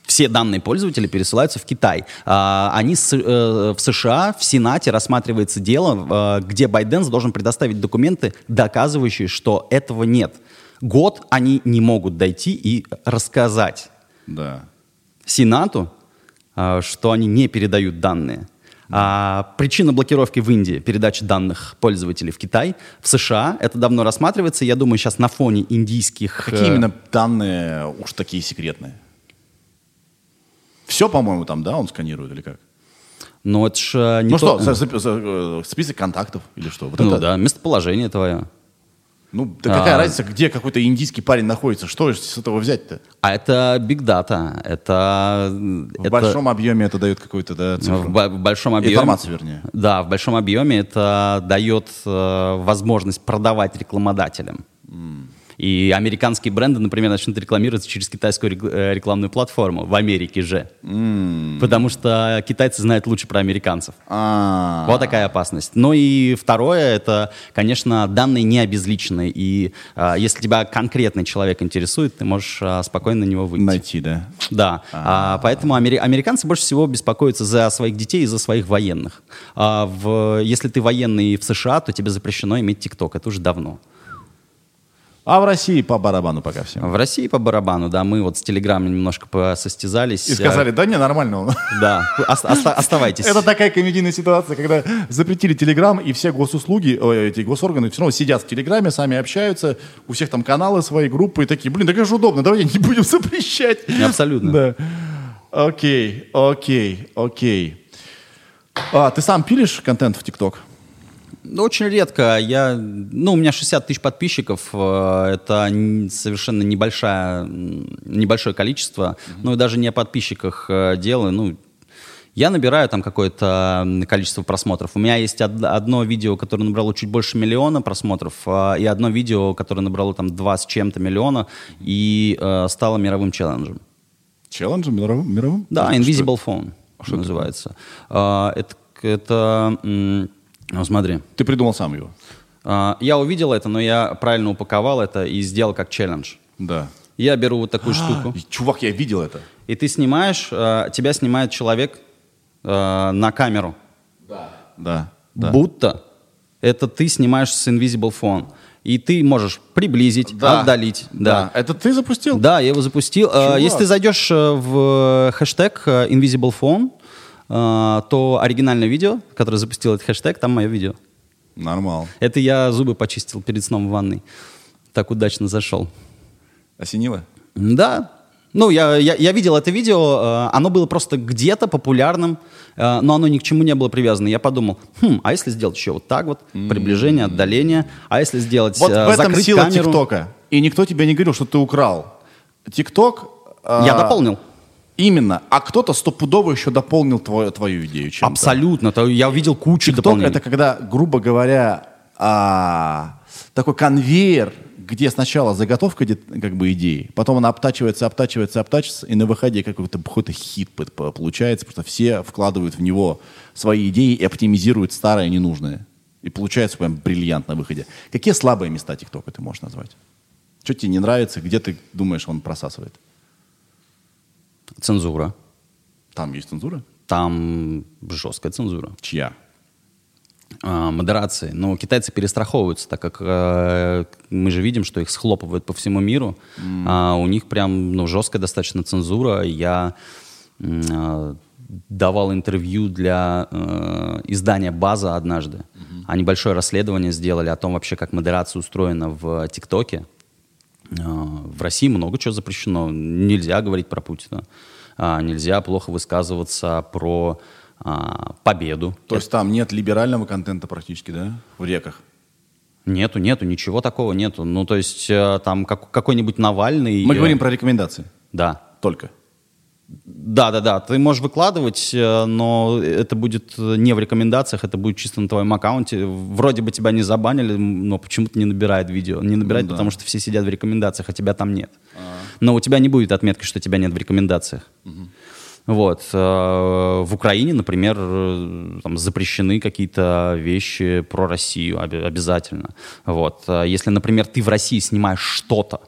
Все данные пользователей пересылаются в Китай. А, Они с- э, в США, в Сенате рассматривается дело, э, где Байденс должен предоставить документы, доказывающие, что этого нет. Год они не могут дойти и рассказать Да. Сенату, а, что они не передают данные. А причина блокировки в Индии, передачи данных пользователей в Китай, в США, это давно рассматривается. Я думаю, сейчас на фоне индийских... Какие э, именно данные уж такие секретные? Все, по-моему, там, да, он сканирует или как? Ну, это ж э, не ну то- что, э, список контактов или что? Вот Ну это? да, местоположение твое. Ну, да какая А. разница, где какой-то индийский парень находится? Что с этого взять-то? А это big data. Это... В это- большом объеме это дает какую-то, да, цифру? В, в большом объеме. Информацию, вернее. Да, в большом объеме это дает э, возможность продавать рекламодателям. И американские бренды, например, начнут рекламироваться через китайскую э, рекламную платформу в Америке же. Потому что китайцы знают лучше про американцев. А, Вот такая опасность. Ну и второе, это, конечно, данные не обезличены. И а, если тебя конкретный человек интересует, ты можешь а, спокойно на него выйти. найти, да. Да, А, поэтому амери- американцы больше всего беспокоятся за своих детей и за своих военных. А в, если ты военный в США, то тебе запрещено иметь ТикТок, это уже давно. А в России по барабану пока все. В России по барабану, да, мы вот с Телеграмом немножко посостязались. И сказали, да не, нормально он. Э, Да, ост- оста- оставайтесь. Это такая комедийная ситуация, когда запретили Телеграм, и все госуслуги, ой, эти госорганы все равно сидят в Телеграме, сами общаются, у всех там каналы свои, группы, и такие, блин, так это же удобно, давайте не будем запрещать. Абсолютно. Да. Окей, окей, окей. А, ты сам пилишь контент в ТикТок? Ну, Очень редко. Я, ну, у меня 60 тысяч подписчиков. э, Это совершенно небольшая, м, небольшое количество. Ну, и даже не о подписчиках э, делаю. Ну, я набираю там какое-то количество просмотров. У меня есть од- одно видео, которое набрало чуть больше миллиона просмотров, а, и одно видео, которое набрало там два с чем-то миллиона и э, стало мировым челленджем. Челленджем мировым? мировым? Да, Что- Invisible Phone что это называется. А, Это, это ну, смотри, Ты придумал сам его? а, Я увидел это, но я правильно упаковал это и сделал как челлендж. Да. Я беру вот такую штуку, И, Чувак, я видел это. и ты снимаешь, а, тебя снимает человек а, на камеру, Да. да. будто это ты снимаешь с Invisible Phone. И ты можешь приблизить, Да. отдалить. Да. Это ты запустил? Да, я его запустил. А, Чувак. Если ты зайдешь э, в хэштег э, Invisible Phone, э, то оригинальное видео, которое запустил этот хэштег, там мое видео. Нормал. Это я зубы почистил перед сном в ванной. Так удачно зашел. Осенило? Да. Ну, я, я, я видел это видео, э, оно было просто где-то популярным, э, но оно ни к чему не было привязано. Я подумал, хм, а если сделать еще вот так вот, приближение, отдаление, а если сделать, Вот э, в этом сила камеру? ТикТока. И никто тебе не говорил, что ты украл. ТикТок... Я а, дополнил. Именно. А кто-то стопудово еще дополнил твою, твою идею чем-то. Абсолютно. Я увидел кучу ТикТок дополнений. это когда, грубо говоря, а, такой конвейер, где сначала заготовка как бы идеи, потом она обтачивается, обтачивается, обтачивается, и на выходе какой-то какой-то хит получается, потому что все вкладывают в него свои идеи и оптимизируют старое ненужное. И получается прям бриллиант на выходе. Какие слабые места ТикТока ты можешь назвать? Что тебе не нравится, где ты думаешь, он просасывает? Цензура. Там есть цензура? Там жесткая цензура. Чья? А, модерации. Но китайцы перестраховываются, так как э, мы же видим, что их схлопывают по всему миру. А у них прям ну, жесткая достаточно цензура. Я э, давал интервью для э, издания «База» однажды. Они большое расследование сделали о том вообще, как модерация устроена в ТикТоке. Э, В России много чего запрещено. Нельзя говорить про Путина. А, Нельзя плохо высказываться про а, победу. То есть там нет либерального контента практически, да? В реках. Нету, нету, ничего такого нету. Ну, то есть э, там как- какой-нибудь Навальный... Мы говорим про рекомендации. Да. Только. Да, да, да. Ты можешь выкладывать, э, но это будет э, не в рекомендациях, это будет чисто на твоем аккаунте. Вроде бы тебя не забанили, но почему-то не набирает видео. Не набирает, Ну да. потому что все сидят в рекомендациях, а тебя там нет. Но у тебя не будет отметки, что тебя нет в рекомендациях. Вот. э, В Украине, например, там запрещены какие-то вещи про Россию обязательно. Вот. Если, например, ты в России снимаешь что-то,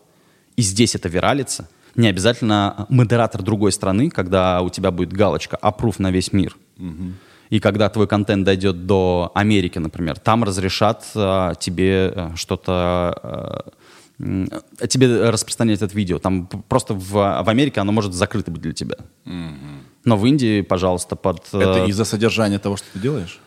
и здесь это виралится, не обязательно модератор другой страны, когда у тебя будет галочка «Аппрув на весь мир». И когда твой контент дойдет до Америки, например, там разрешат э, тебе э, что-то э, тебе распространять это видео. Там просто в, в Америке оно может закрыто быть для тебя. Но в Индии, пожалуйста, под... Это из-за содержания того, что ты делаешь?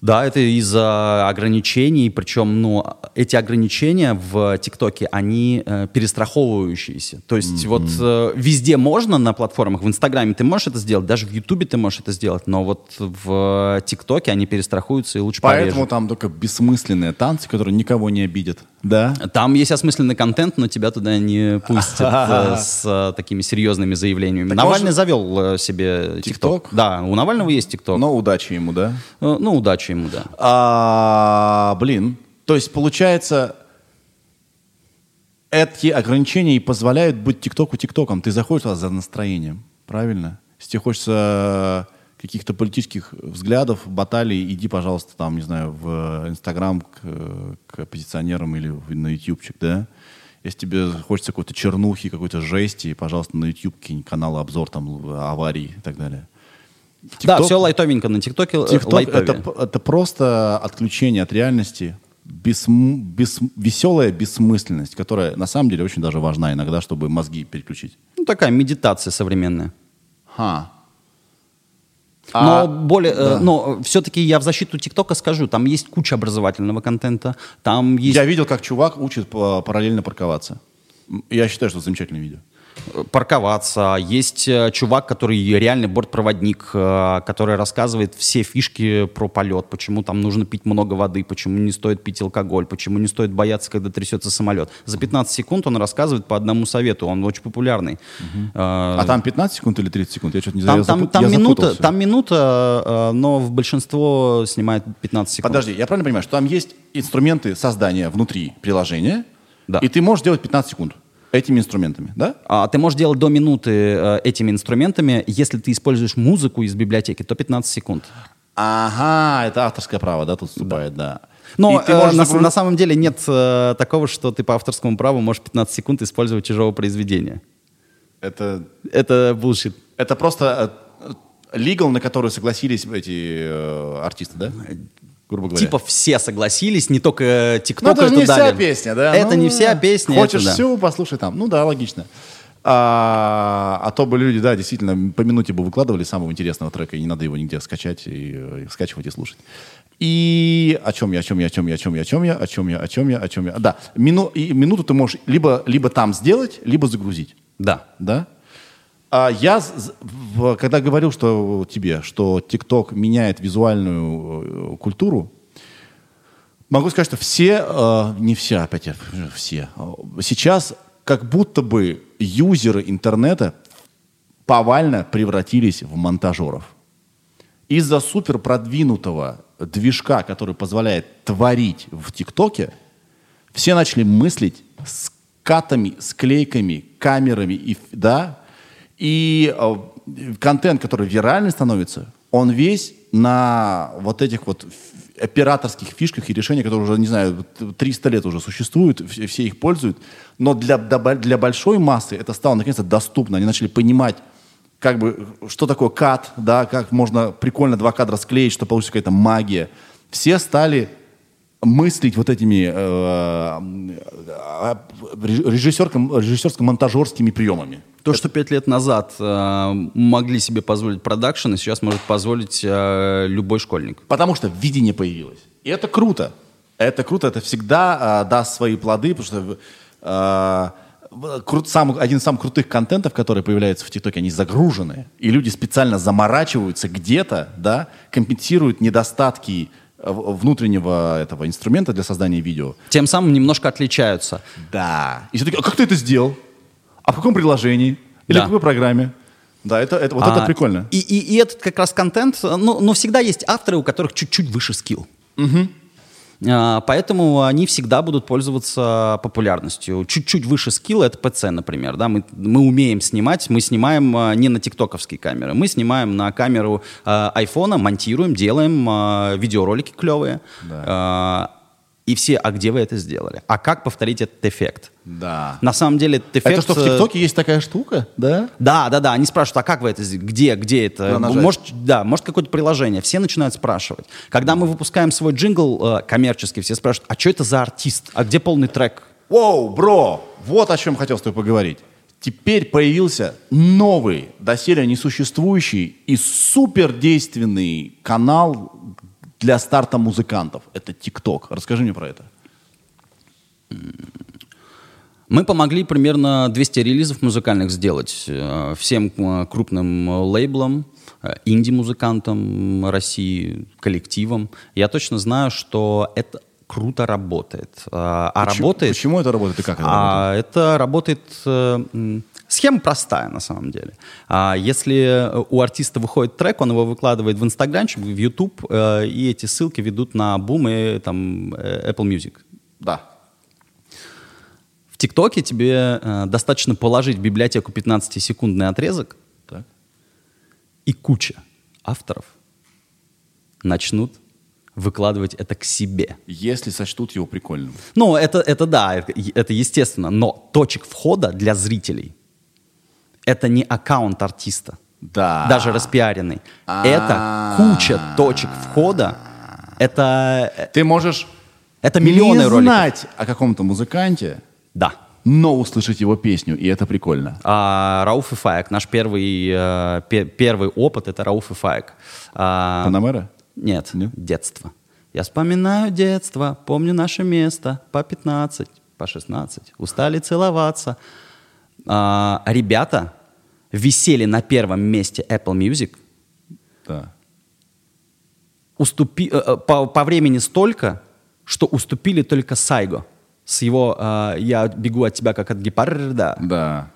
Да, это из-за ограничений, причем, ну, эти ограничения в ТикТоке, они э, перестраховывающиеся. То есть вот э, везде можно на платформах, в Инстаграме ты можешь это сделать, даже в Ютубе ты можешь это сделать, но вот в ТикТоке они перестрахуются и лучше Поэтому порежут. там только бессмысленные танцы, которые никого не обидят. Да? Там есть осмысленный контент, но тебя туда не пустят э, с э, такими серьезными заявлениями. Навальный завел э, себе ТикТок. Да, у Навального есть ТикТок. Но удачи ему, да? Ну, удачи ему, да. А, блин, то есть получается, эти ограничения и позволяют быть ТикТоку ТикТоком. Ты заходишь туда за настроением, правильно? Если тебе хочется каких-то политических взглядов, баталий, иди, пожалуйста, там, не знаю, в Инстаграм к, к оппозиционерам или на Ютубчик, да? Если тебе хочется какой-то чернухи, какой-то жести, пожалуйста, на YouTube кинь канал обзор там аварий и так далее. да, все лайтовенько на ТикТоке. ТикТок это, это просто отключение от реальности, бес, бес, веселая бессмысленность, которая на самом деле очень даже важна иногда, чтобы мозги переключить. Ну, такая медитация современная. Ха. Но, а, более, э, да. но все-таки я в защиту ТикТока скажу, там есть куча образовательного контента, там есть... Я видел, как чувак учит параллельно парковаться. Я считаю, что это замечательное видео парковаться. Есть э, чувак, который реальный бортпроводник, э, который рассказывает все фишки про полет, почему там нужно пить много воды, почему не стоит пить алкоголь, почему не стоит бояться, когда трясется самолет. За 15 секунд он рассказывает по одному совету, он очень популярный. Угу. А, а там 15 секунд или 30 секунд? Я что-то не знаю. Там, там, там, минута, там минута, но в большинство снимает 15 секунд. Подожди, я правильно понимаю, что там есть инструменты создания внутри приложения, да. и ты можешь делать 15 секунд? Этими инструментами, да? А, ты можешь делать до минуты э, этими инструментами. Если ты используешь музыку из библиотеки, то 15 секунд. Ага, это авторское право, да, тут вступает, да. да. Но э, на, загруз... на самом деле нет э, такого, что ты по авторскому праву можешь 15 секунд использовать чужого произведения. Это... Это bullshit. Это просто legal, э, на который согласились эти э, артисты, да? Грубо говоря. Типа все согласились, не только TikTok Ну, это же не дали. вся песня, да? Это ну, не вся песня. Хочешь это, да. всю, послушай там. Ну да, логично. А, а то бы люди, да, действительно, по минуте бы выкладывали самого интересного трека, и не надо его нигде скачать, и, и э, скачивать и слушать. И о чем я, о чем я, о чем я, о чем я, о чем я, о чем я, о чем я, о чем я. Да, мину, и минуту ты можешь либо, либо там сделать, либо загрузить. Да. Да? А я, когда говорил что тебе, что TikTok меняет визуальную э, культуру, могу сказать, что все, э, не все, опять все, сейчас как будто бы юзеры интернета повально превратились в монтажеров. Из-за супер продвинутого движка, который позволяет творить в ТикТоке, все начали мыслить с катами, склейками, камерами, и, да, и э, контент, который виральный становится, он весь на вот этих вот операторских фишках и решениях, которые уже, не знаю, 300 лет уже существуют, все, их пользуют. Но для, для большой массы это стало наконец-то доступно. Они начали понимать, как бы, что такое кат, да, как можно прикольно два кадра склеить, что получится какая-то магия. Все стали мыслить вот этими э, э режиссерско-монтажерскими приемами. То, что пять лет назад э, могли себе позволить продакшн, и сейчас может позволить э, любой школьник. Потому что видение появилось. И это круто. Это круто, это всегда э, даст свои плоды, потому что э, крут, сам, один из самых крутых контентов, которые появляются в ТикТоке, они загружены. И люди специально заморачиваются где-то, да, компенсируют недостатки э, внутреннего этого инструмента для создания видео. Тем самым немножко отличаются. Да. И все таки а как ты это сделал? А в каком приложении? Или да. в какой программе? Да, это, это, вот а, это прикольно. И, и, и этот как раз контент, ну, но всегда есть авторы, у которых чуть-чуть выше скилл. Угу. А, поэтому они всегда будут пользоваться популярностью. Чуть-чуть выше скилл это PC, например. Да? Мы, мы умеем снимать, мы снимаем а, не на тиктоковские камеры, мы снимаем на камеру а, айфона, монтируем, делаем а, видеоролики клевые. Да. А, и все, а где вы это сделали? А как повторить этот эффект? Да. На самом деле этот эффект... Это что, в э, ТикТоке есть такая штука, да? Да, да, да. Они спрашивают, а как вы это сделали? Где, где это? Может, да, может какое-то приложение. Все начинают спрашивать. Когда мы выпускаем свой джингл э, коммерческий, все спрашивают, а что это за артист? А где полный трек? Воу, бро, вот о чем хотел с тобой поговорить. Теперь появился новый, доселе несуществующий и супердейственный канал для старта музыкантов. Это ТикТок. Расскажи мне про это. Мы помогли примерно 200 релизов музыкальных сделать э, всем э, крупным лейблам, э, инди-музыкантам России, коллективам. Я точно знаю, что это круто работает. А почему, работает... Почему это работает и как это а, работает? Это работает Схема простая на самом деле. А если у артиста выходит трек, он его выкладывает в Инстаграмчик, в YouTube, э, и эти ссылки ведут на Boom и там, э, Apple Music. Да. ТикТоке тебе э, достаточно положить в библиотеку 15-секундный отрезок, Так. и куча авторов начнут выкладывать это к себе. Если сочтут его прикольным. Ну, это, это да, это, это естественно, но точек входа для зрителей это не аккаунт артиста, Да. даже распиаренный. Это куча точек входа, это, э, Ты можешь это миллионы не роликов. знать о каком-то музыканте, Да. но услышать его песню, и это прикольно. А, Рауф и Фаек, наш первый, э, пе- первый опыт это Рауф и Фаек. А, Панамера? Нет, Нет? детство. Я вспоминаю детство, помню наше место, по 15, по 16, устали целоваться. А, ребята висели на первом месте Apple Music, Да. уступи, э, э, по, по времени столько, что уступили только Сайго с его э, «Я бегу от тебя, как от гепарда». Да.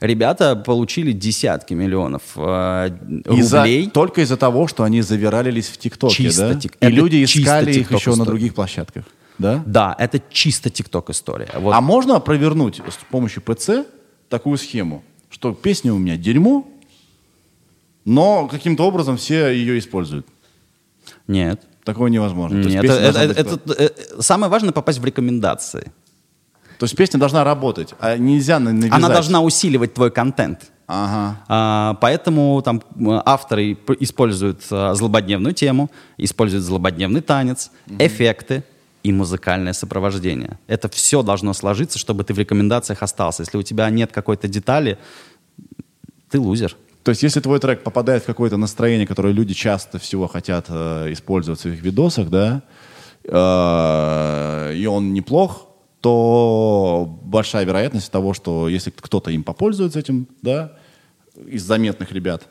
Ребята получили десятки миллионов э, Из-за- рублей. только из-за того, что они завиралились в ТикТоке, Чисто да? тик- И люди искали их еще на история. других площадках, да? Да, это чисто ТикТок история. Вот. А можно провернуть с помощью ПЦ такую схему, что песня у меня дерьмо, но каким-то образом все ее используют. Нет. Такое невозможно. Нет, это- должна это- быть- это- э, самое важное попасть в рекомендации. То есть песня должна работать, а нельзя на- навязать. Она должна усиливать твой контент. Ага. А, поэтому там авторы используют а, злободневную тему, используют злободневный танец, эффекты и музыкальное сопровождение. Это все должно сложиться, чтобы ты в рекомендациях остался. Если у тебя нет какой-то детали, ты лузер. То есть, если твой трек попадает в какое-то настроение, которое люди часто всего хотят э, использовать в своих видосах, да, э, и он неплох, то большая вероятность того, что если кто-то им попользуется этим, да, из заметных ребят,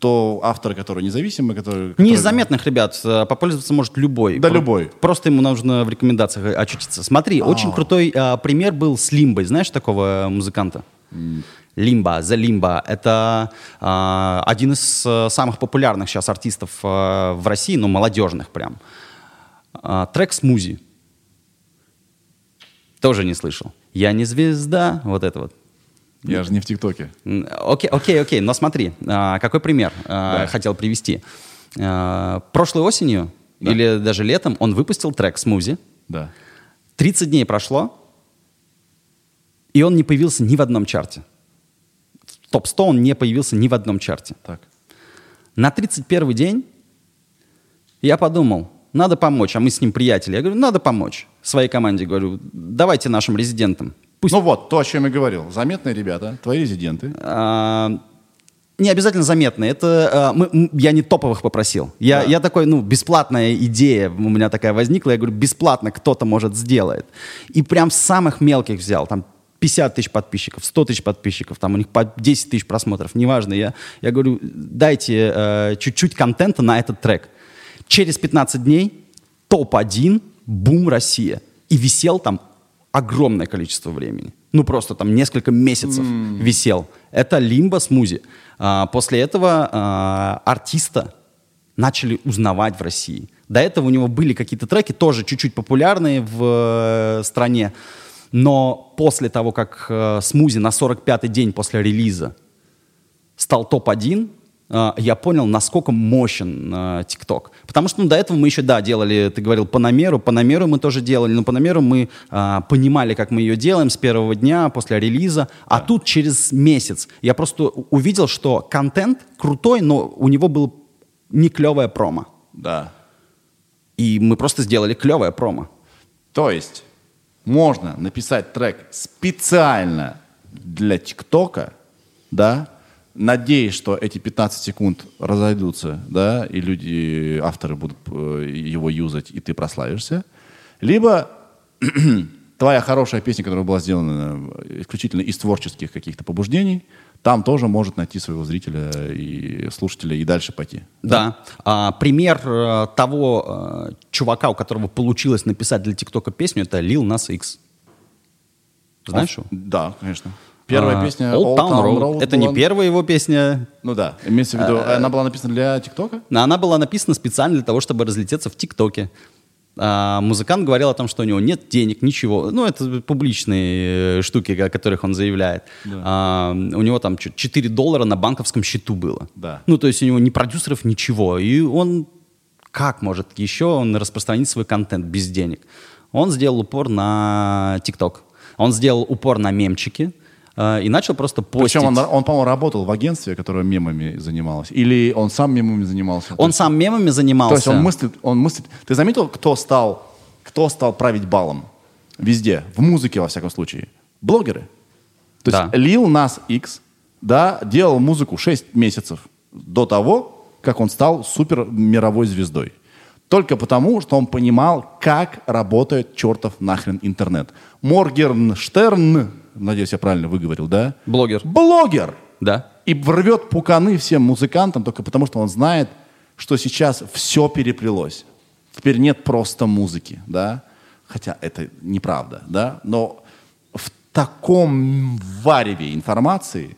то авторы, которые независимые, которые... Не которые- из заметных ребят, а попользоваться может любой. Да, Про- любой. Просто ему нужно в рекомендациях очутиться. Смотри, очень крутой а, пример был с Лимбой. Знаешь такого музыканта? Лимба, The Limba. Это а, один из а, самых популярных сейчас артистов а, в России, но молодежных прям. А, трек «Смузи». Тоже не слышал. «Я не звезда», вот это вот. Я же не в ТикТоке. Окей, окей, окей, но смотри, а, какой пример а, Да. хотел привести. А, прошлой осенью Да. или даже летом он выпустил трек «Смузи». Да. 30 дней прошло, и он не появился ни в одном чарте. В топ-100 он не появился ни в одном чарте. Так. На 31 день я подумал, надо помочь, а мы с ним приятели. Я говорю, надо помочь своей команде. Говорю, давайте нашим резидентам. Пусть Ну вот, то, о чем я говорил. Заметные ребята, твои резиденты. А, не обязательно заметные. Это а, мы- я не топовых попросил. Я, Да. я такой, ну, бесплатная идея у меня такая возникла. Я говорю, бесплатно кто-то, может, сделает. И прям самых мелких взял. Там 50 тысяч подписчиков, 100 тысяч подписчиков, там у них по 10 тысяч просмотров, неважно. Я, я говорю, дайте э, чуть-чуть контента на этот трек. Через 15 дней топ-1, бум, Россия. И висел там огромное количество времени. Ну, просто там несколько месяцев висел. Это Лимба Смузи. А, после этого а, артиста начали узнавать в России. До этого у него были какие-то треки, тоже чуть-чуть популярные в э, стране. Но после того, как э, Смузи на 45-й день после релиза стал топ-1, э, я понял, насколько мощен э, ТикТок. Потому что ну, до этого мы еще, да, делали, ты говорил, Панамеру. Панамеру мы тоже делали, но Панамеру мы э, понимали, как мы ее делаем с первого дня после релиза. А тут через месяц я просто увидел, что контент крутой, но у него был не клевое промо. Да. И мы просто сделали клевое промо. То есть можно написать трек специально для ТикТока, да, надеясь, что эти 15 секунд разойдутся, да, и люди, авторы будут э, его юзать, и ты прославишься. Либо твоя хорошая песня, которая была сделана исключительно из творческих каких-то побуждений, там тоже может найти своего зрителя и слушателя и дальше пойти. Да. А, пример э, того э, чувака, у которого получилось написать для ТикТока песню, это Lil Nas X. Знаешь его? Да, конечно. Первая А, песня Old Town Road. Это не была- первая его песня. Ну да, имеется в виду, она была написана для ТикТока? но Она была написана специально для того, чтобы разлететься в ТикТоке. а, музыкант говорил о том, что у него нет денег, ничего. Ну, это публичные э, штуки, о которых он заявляет. А, у него там чё- 4 доллара на банковском счету было. Да. Ну, то есть у него ни продюсеров, ничего. И он как может еще он распространить свой контент без денег? Он сделал упор на ТикТок. Он сделал упор на мемчики и начал просто постить. Причем он, он, по-моему, работал в агентстве, которое мемами занималось. Или он сам мемами занимался. Он сам мемами занимался. То есть он мыслит, он мыслит. Ты заметил, кто стал, кто стал править балом? Везде, в музыке во всяком случае. Блогеры. То Да. есть Lil Nas X, да, делал музыку 6 месяцев до того, как он стал супер мировой звездой. Только потому, что он понимал, как работает чертов нахрен интернет. Моргенштерн, надеюсь, я правильно выговорил, да? Блогер. Блогер! Да. и рвет пуканы всем музыкантам только потому, что он знает, что сейчас все переплелось. Теперь нет просто музыки, да? Хотя это неправда, да? Но в таком вареве информации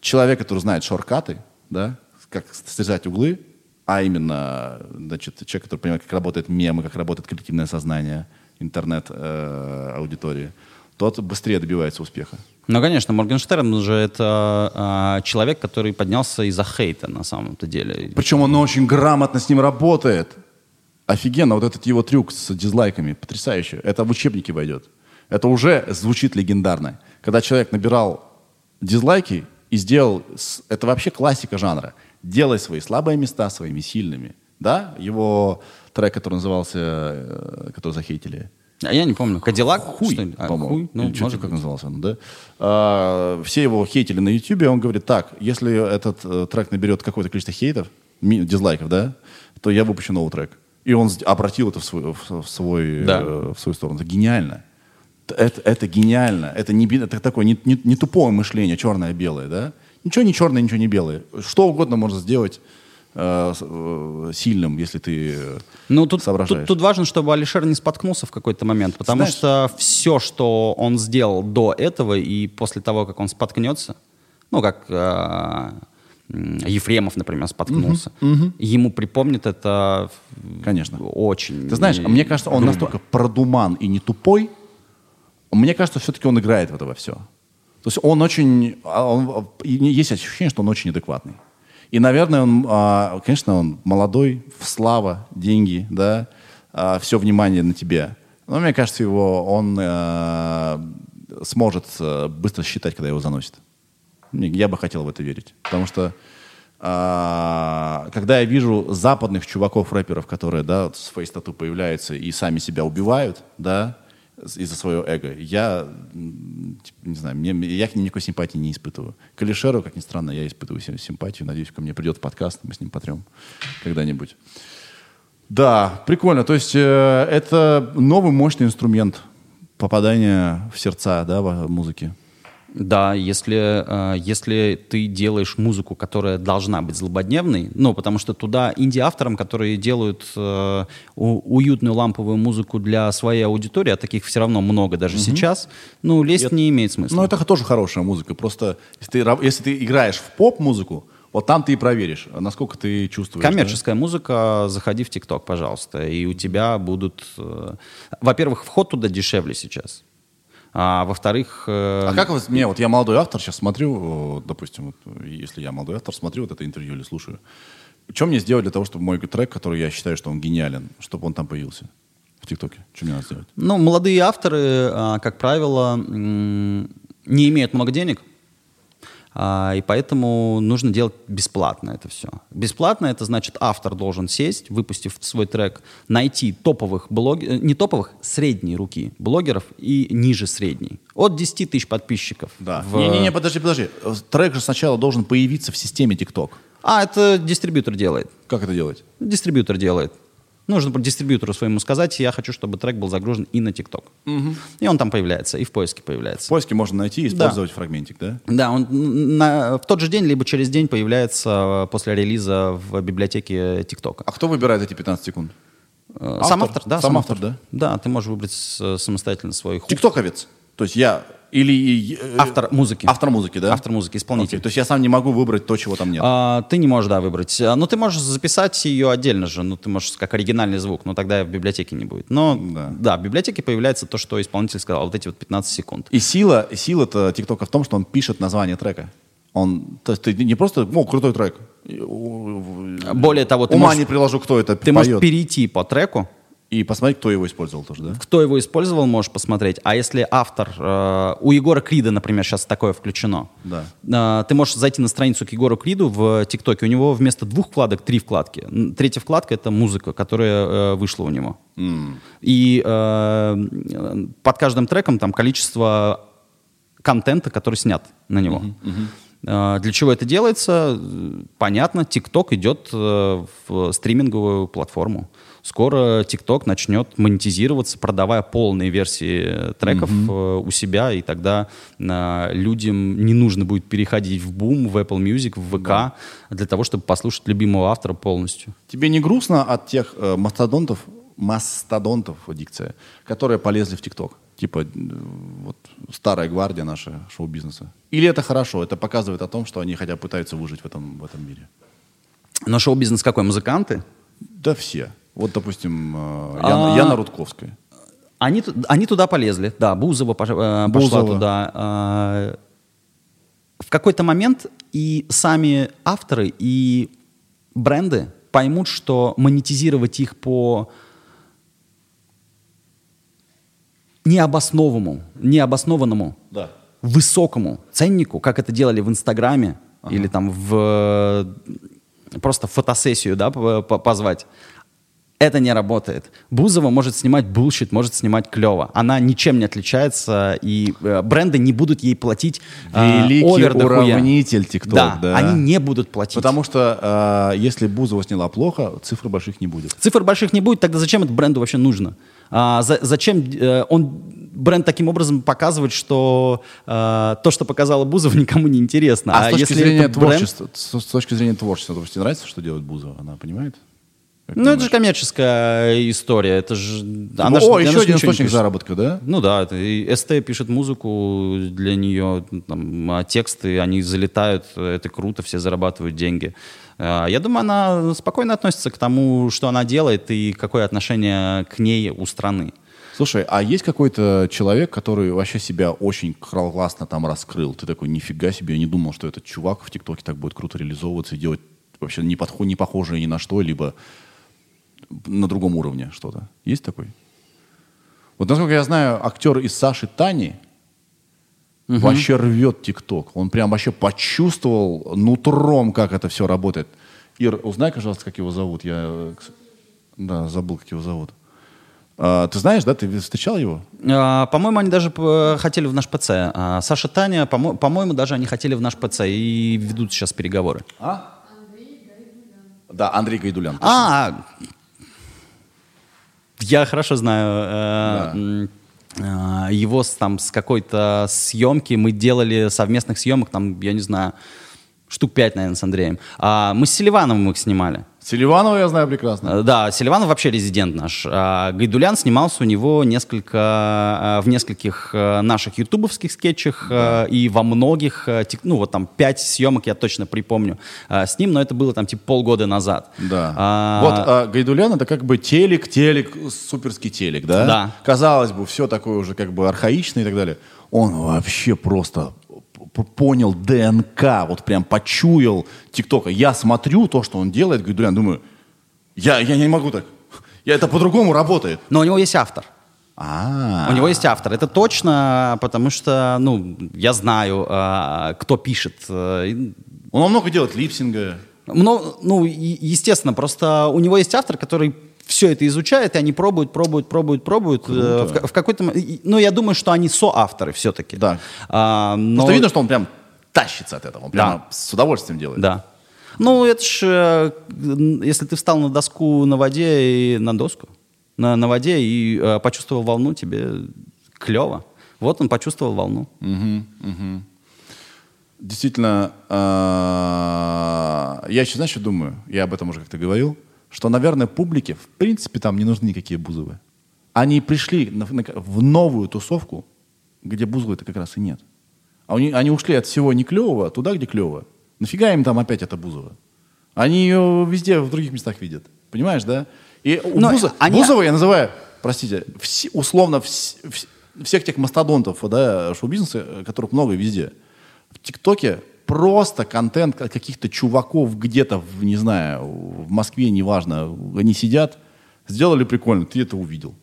человек, который знает шоркаты, да, как срезать углы, а именно, значит, человек, который понимает, как работает мемы, как работает коллективное сознание, интернет-аудитории, тот быстрее добивается успеха. Ну, конечно, Моргенштерн же это а, человек, который поднялся из-за хейта на самом-то деле. Причем он очень грамотно с ним работает. Офигенно, вот этот его трюк с дизлайками, потрясающе. Это в учебнике войдет. Это уже звучит легендарно. Когда человек набирал дизлайки и сделал... Это вообще классика жанра. Делай свои слабые места своими сильными. Да? Его трек, который назывался, э, который захейтили. А я не помню. Кадиллак? Хуй? А, по-моему. хуй? Ну, Или что-то как назывался он, да? А, все его хейтили на Ютубе, он говорит, так, если этот э, трек наберет какое-то количество хейтов, ми- дизлайков, да, то я выпущу новый трек. И он обратил это в свой, в, в свой, Да. э, в свою сторону. Это гениально. Это, это гениально. Это, не, это такое не, не- не тупое мышление, черное-белое, да? Ничего не черное, ничего не белое. Что угодно можно сделать э, э, сильным, если ты э, Ну, тут, соображаешь. тут, тут важно, чтобы Алишер не споткнулся в какой-то момент, потому Знаешь- что все, что он сделал до этого и после того, как он споткнется, ну, как э, Ефремов, например, споткнулся, ему припомнит это Конечно. очень Ты знаешь, а мне кажется, он настолько продуман и не тупой. Мне кажется, все-таки он играет в это во все. То есть он очень... а, он- и есть ощущение, что он очень адекватный. И, наверное, он, а, конечно, он молодой, слава, деньги, да, все внимание на тебе. Но мне кажется, его он э, сможет быстро считать, когда его заносит. Я бы хотел в это верить. Потому что а, когда я вижу западных чуваков-рэперов, которые, да, с фейс-тату появляются и сами себя убивают, да, из-за своего эго, я, типа, не знаю, мне, я к ним никакой симпатии не испытываю. К Алишеру, как ни странно, я испытываю сим- симпатию. Надеюсь, ко мне придет подкаст, мы с ним потрем когда-нибудь. Да, прикольно. То есть э, это новый мощный инструмент попадания в сердца, да, в музыке. Да, если, э, если ты делаешь музыку, которая должна быть злободневной, ну, потому что туда инди-авторам, которые делают э, уютную ламповую музыку для своей аудитории, а таких все равно много даже сейчас, ну, лезть не имеет смысла. Ну, это тоже хорошая музыка. Просто если ты, если ты играешь в поп-музыку, вот там ты и проверишь, насколько ты чувствуешь. Коммерческая музыка, заходи в ТикТок, пожалуйста, и у тебя будут... э, Во-первых, вход туда дешевле сейчас. А во-вторых... э? А как вот мне, вот я молодой автор, сейчас смотрю, э, допустим, вот, если я молодой автор, смотрю вот это интервью или слушаю, что мне сделать для того, чтобы мой трек, который я считаю, что он гениален, чтобы он там появился в ТикТоке? Что мне надо сделать? Ну, молодые авторы, а, как правило, не имеют много денег, и поэтому нужно делать бесплатно это все. Бесплатно это значит, автор должен сесть, выпустив свой трек, найти топовых блогеров, не топовых, средней руки блогеров и ниже средней. От 10 тысяч подписчиков. Да. в- Не-не-не, подожди, подожди. Э, Трек же сначала должен появиться в системе ТикТок. А, это дистрибьютор делает. Как это делать? Дистрибьютор делает. Нужно про дистрибьютору своему сказать, я хочу, чтобы трек был загружен и на ТикТок. И он там появляется, и в поиске В появляется. поиске можно найти и использовать фрагментик, да? Да, он на- в тот же день, либо через день появляется после релиза в библиотеке ТикТока. А кто выбирает эти 15 секунд? Э, Сам автор? автор, да. Сам автор, да? Да, ты можешь выбрать самостоятельно свой хук. Тиктоковец. То есть я или... э, Автор музыки. Автор музыки, да? Автор музыки, исполнитель. Окей, То есть я сам не могу выбрать то, чего там нет. А, ты не можешь, да, выбрать. А, Ну, ты можешь записать ее отдельно же. Ну, ты можешь как оригинальный звук, но тогда в библиотеке не будет. Но, Да. да, в библиотеке появляется то, что исполнитель сказал, вот эти вот 15 секунд. И сила, сила-то ТикТока в том, что он пишет название трека. Он, то есть ты не просто, о, крутой трек. Более того, ты Ума можешь- не приложу, кто это Ты поет. можешь перейти по треку, И посмотреть, кто его использовал тоже, да? кто его использовал, можешь посмотреть. А если автор... э, у Егора Крида, например, сейчас такое включено. Да. Э, ты можешь зайти на страницу к Егору Криду в ТикТоке. У него вместо двух вкладок три вкладки. Третья вкладка — это музыка, которая э, вышла у него. И э, под каждым треком там количество контента, который снят на него. Э, Для чего это делается? Понятно, TikTok идет э, в стриминговую платформу. Скоро TikTok начнет монетизироваться, продавая полные версии треков э, у себя, и тогда э, людям не нужно будет переходить в Boom, в Apple Music, в ВК для того, чтобы послушать любимого автора полностью. Тебе не грустно от тех э, мастодонтов, мастодонтов, дикция, которые полезли в ТикТок? Типа э, вот старая гвардия наша шоу-бизнеса. Или это хорошо? Это показывает о том, что они хотя бы пытаются выжить в этом, в этом мире? Но шоу-бизнес какой? Музыканты? Да все. Вот, допустим, э, Яна, А. Яна Рудковская. Они, они туда полезли, да, Бузова э, пошла Бузова. туда. э, В какой-то момент и сами авторы, и бренды поймут, что монетизировать их по необоснованному, необоснованному Да. высокому ценнику, как это делали в Инстаграме или там в э, просто фотосессию, да, позвать. Это не работает. Бузова может снимать bullshit, может снимать клево. Она ничем не отличается, и э, бренды не будут ей платить э, Великий уравнитель ТикТок, Да, да. они не будут платить. Потому что э, если Бузова сняла плохо, цифр больших не будет. Цифр больших не будет, тогда зачем это бренду вообще нужно? А, за- зачем э, он бренд таким образом показывает, что э, то, что показала Бузова, никому не интересно. А, с точки если зрения это бренд- творчества, с, с точки зрения творчества, допустим, нравится, что делает Бузова? Она понимает? Как Ну, это же коммерческая история. Это же... О, она ж- она еще ж один источник заработка, да? Ну да, это и СТ пишет музыку для нее, там, а тексты, они залетают, это круто, все зарабатывают деньги. А, Я думаю, она спокойно относится к тому, что она делает и какое отношение к ней у страны. Слушай, а есть какой-то человек, который вообще себя очень классно там раскрыл? Ты такой, нифига себе, я не думал, что этот чувак в ТикТоке так будет круто реализовываться и делать вообще не, подхо- не похожее ни на что, либо на другом уровне что-то. Есть такой? Вот насколько я знаю, актер из Саши Тани вообще рвет ТикТок. Он прям вообще почувствовал нутром, как это все работает. Ир, узнай, пожалуйста, как его зовут. Я, э, да, забыл, как его зовут. А, ты знаешь, да? Ты встречал его? А, По-моему, они даже п- хотели в наш ПЦ. А, Саша Таня, по-мо- по-моему, даже они хотели в наш ПЦ и ведут сейчас переговоры. Да, Андрей Гайдулян. А, я хорошо знаю э, м, э, его с, там с какой-то съемки. Мы делали совместных съемок, там, я не знаю, штук пять, наверное, с Андреем. А мы с Селивановым их снимали. Селиванова я знаю прекрасно. Э, Да, Селиванов вообще резидент наш. А Гайдулян снимался у него несколько, э, в нескольких э, наших ютубовских скетчах э, и во многих, ну вот там пять съемок я точно припомню с ним, но это было там типа полгода назад. Да. А, Вот а, Гайдулян это как бы телек, телек, суперский телек, да? Да. Казалось бы, все такое уже как бы архаичное и так далее. Он вообще просто понял ДНК, вот прям почуял ТикТока. Я смотрю то, что он делает, Гайдулян, думаю, я, я не могу так. Я, это по-другому работает. Но у него есть автор. А, У него есть автор. Это точно, потому что, ну, я знаю, а, кто пишет. э, Он много делает липсинга. Ну, ну, естественно, просто у него есть автор, который все это изучает, и они пробуют, пробуют, пробуют, пробуют. э, В, в какой-то... Ну, я думаю, что они соавторы все-таки. Да. А, но... Просто видно, что он прям тащится от этого. Он прямо Да. с удовольствием делает. Да. Ну, это ж, э, если ты встал на доску на воде и на доску, на, на воде и э, почувствовал волну, тебе клево. Вот он почувствовал волну. Действительно, а, я еще, знаешь, что думаю? Я об этом уже как-то говорил, что, наверное, публике, в принципе, там не нужны никакие Бузовы. Они пришли на- на- в новую тусовку, где Бузовой-то как раз и нет. А они, они ушли от всего не клевого туда, где клево. Нафига им там опять это Бузова? Они ее везде, в других местах видят. Понимаешь, да? И Но Буза- они- Бузова я называю, простите, вс- условно вс- вс- всех тех мастодонтов да, шоу-бизнеса, э, которых много везде. В ТикТоке просто контент ка- каких-то чуваков где-то, в, не знаю, в Москве, неважно, они сидят, сделали прикольно, ты это увидел.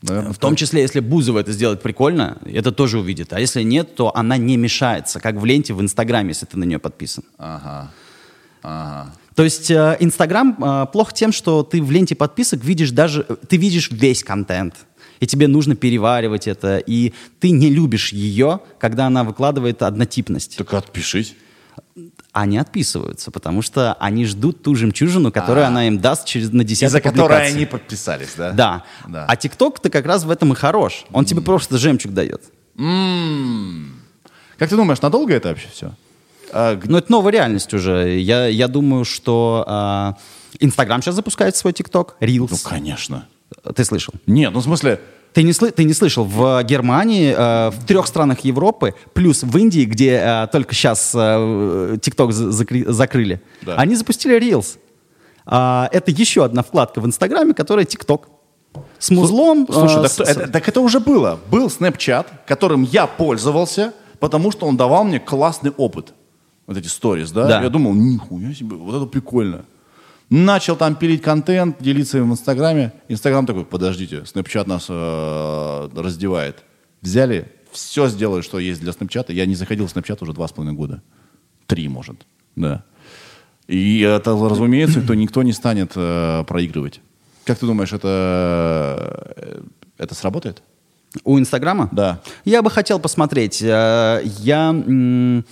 Наверное, В том числе, если Бузова это сделает прикольно, это тоже увидит. А если нет, то она не мешается, как в ленте в Инстаграме, если ты на нее подписан. Ага. Ага. То есть э, Инстаграм э, плох тем, что ты в ленте подписок видишь даже, э, ты видишь весь контент. И тебе нужно переваривать это. И ты не любишь ее, когда она выкладывает однотипность. Так отпишись. Они отписываются, потому что они ждут ту жемчужину, которую А. она им даст через на десятой За которой они подписались, да? Да. Да. А ТикТок-то как раз в этом и хорош. Он тебе просто жемчуг дает. М. Как ты думаешь, надолго это вообще все? А, Но это новая реальность уже. Я, я думаю, что а, Инстаграм сейчас запускает свой ТикТок, ну, Reels. конечно. Ты слышал? Нет, ну в смысле, Ты не, сли- ты не слышал, в Германии, э, в трех странах Европы, плюс в Индии, где э, только сейчас ТикТок закрыли, Да. они запустили Reels. А, это еще одна вкладка в Инстаграме, которая ТикТок. С музлом. слушай, э, так, с- то- это, так это уже было. Был Snapchat, которым я пользовался, потому что он давал мне классный опыт. Вот эти сторис, да? Да. Я думал, нихуя себе, вот это прикольно. Начал там пилить контент, делиться им в Инстаграме. Инстаграм такой, подождите, Snapchat нас э, раздевает. Взяли, все сделали, что есть для Snapchat. Я не заходил в Snapchat уже два с половиной года. Три, может. Да. И это, разумеется, то никто не станет э, проигрывать. Как ты думаешь, это, э, это сработает? У Инстаграма? Да. Я бы хотел посмотреть. Э, Я...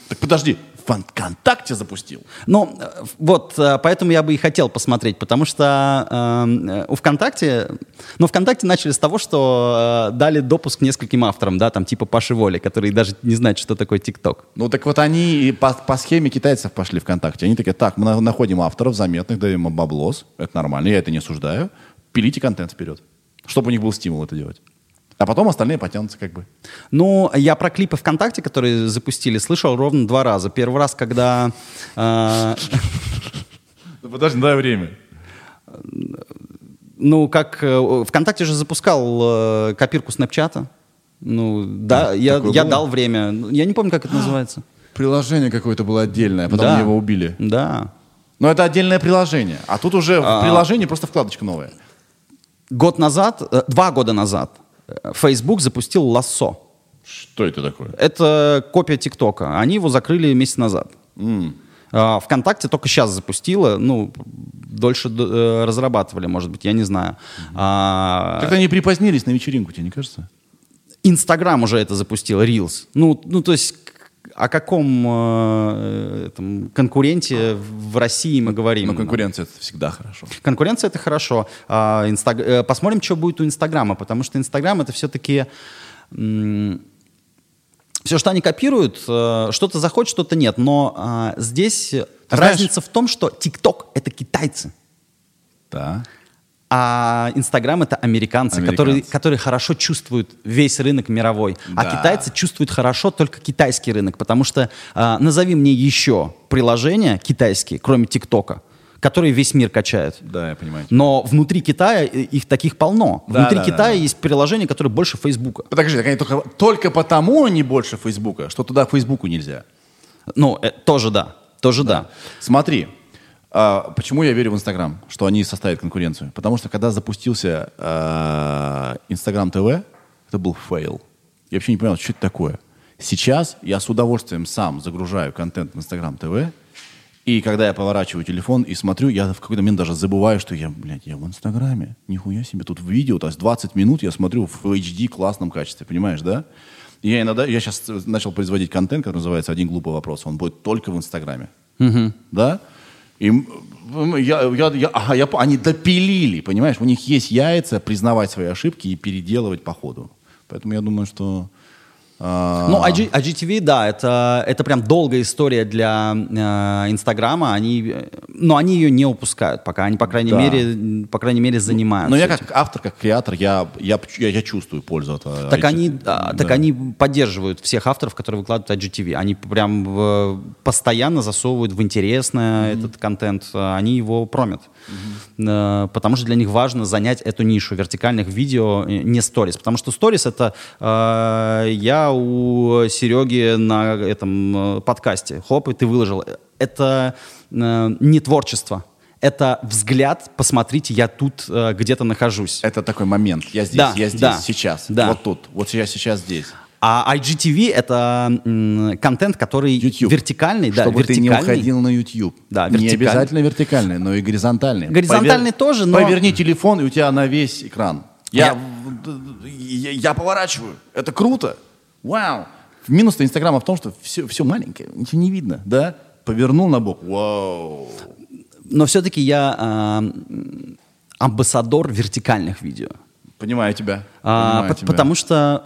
Так подожди, ВКонтакте запустил. Ну, вот, э, поэтому я бы и хотел посмотреть, потому что э, э, у ВКонтакте, ну, ВКонтакте начали с того, что э, дали допуск нескольким авторам, да, там, типа Паши Воли, которые даже не знают, что такое ТикТок. Ну так вот они по, по схеме китайцев пошли ВКонтакте. Они такие, так, мы на- находим авторов заметных, даем им баблос. Это нормально, я это не осуждаю. Пилите контент вперед. Чтобы у них был стимул это делать. А потом остальные потянутся как бы. Ну, я про клипы ВКонтакте, которые запустили, слышал ровно два раза. Первый раз, когда... э, подожди, дай время. ну, как... э, ВКонтакте же запускал э, копирку Снэпчата. Ну, да, я, я дал время. Я не помню, как это называется. Приложение какое-то было отдельное, потом Да. его убили. Да. Но это отдельное приложение. А тут уже в А. приложении просто вкладочка новая. Год назад, два года назад, Facebook запустил Лассо. Что это такое? Это копия ТикТока. Они его закрыли месяц назад. А, ВКонтакте только сейчас запустила, ну, дольше э, разрабатывали, может быть, я не знаю. А, Как-то они припозднились на вечеринку, тебе не кажется? Инстаграм уже это запустил, Reels. Ну, ну то есть о каком э, этом конкуренте в России мы говорим? Но конкуренция это всегда хорошо. Конкуренция это хорошо. А, Инстаг- э, Посмотрим, что будет у Инстаграма, потому что Инстаграм это все-таки все, что они копируют, э, что-то заходит, что-то нет. Но а, здесь знаешь- разница в том, что ТикТок это китайцы. Да. А Инстаграм это американцы, Американцы. Которые, которые хорошо чувствуют весь рынок мировой. А Да. китайцы чувствуют хорошо только китайский рынок. Потому что а, назови мне еще приложения китайские, кроме ТикТока, которые весь мир качают. Да, я понимаю. Но внутри Китая э, их таких полно. Да, внутри да, Китая да, да. есть приложения, которые больше Фейсбука. Подожди, так они только, только потому они больше Фейсбука, что туда Фейсбуку нельзя. Ну, э, тоже да. Тоже да. Смотри, а, почему я верю в Инстаграм, что они составят конкуренцию? Потому что когда запустился а, Инстаграм ТВ, это был фейл. Я вообще не понял, что это такое. Сейчас я с удовольствием сам загружаю контент в Инстаграм ТВ, и когда я поворачиваю телефон и смотрю, я в какой-то момент даже забываю, что я, блядь, я в Инстаграме. Нихуя себе, тут видео, то есть 20 минут я смотрю в HD классном качестве, понимаешь, да? И я иногда, я сейчас начал производить контент, который называется «Один глупый вопрос». Он будет только в Инстаграме. Да? И я, я, я, ага, я они допилили, понимаешь? У них есть яйца признавать свои ошибки и переделывать по ходу. Поэтому я думаю, что Ну, IG, IGTV, да, это, это прям долгая история для э, Инстаграма. они, э, но они ее не упускают пока. Они, по крайней, Да. мере, по крайней мере, занимаются. Но я этим. как автор, как креатор, я, я, я, я чувствую пользу от а, Так они, а, так Да. они поддерживают всех авторов, которые выкладывают IGTV. Они прям э, постоянно засовывают в интересное этот контент. а Они его промят. Э, Потому что для них важно занять эту нишу вертикальных видео, э, не сторис. Потому что сторис это э, я у Сереги на этом э, подкасте. Хоп, и ты выложил. Это э, не творчество. Это взгляд, посмотрите, я тут э, где-то нахожусь. Это такой момент. Я здесь, Да, я здесь, да, сейчас. да. Вот тут. Вот я сейчас здесь. А IGTV это м, контент, который YouTube. вертикальный, да, Чтобы ты не вертикальный. уходил на YouTube. Да, Не вертикальный. обязательно вертикальный, но и горизонтальный. Горизонтальный тоже, но- Поверни телефон, и у тебя на весь экран. Я, я, я поворачиваю. Это круто. Вау. Минус Инстаграма в том, что все, все маленькое, ничего не видно, да? Повернул на бок. Вау. Но все-таки я м, амбассадор вертикальных видео. Понимаю тебя. А, понимаю по- тебя. потому что,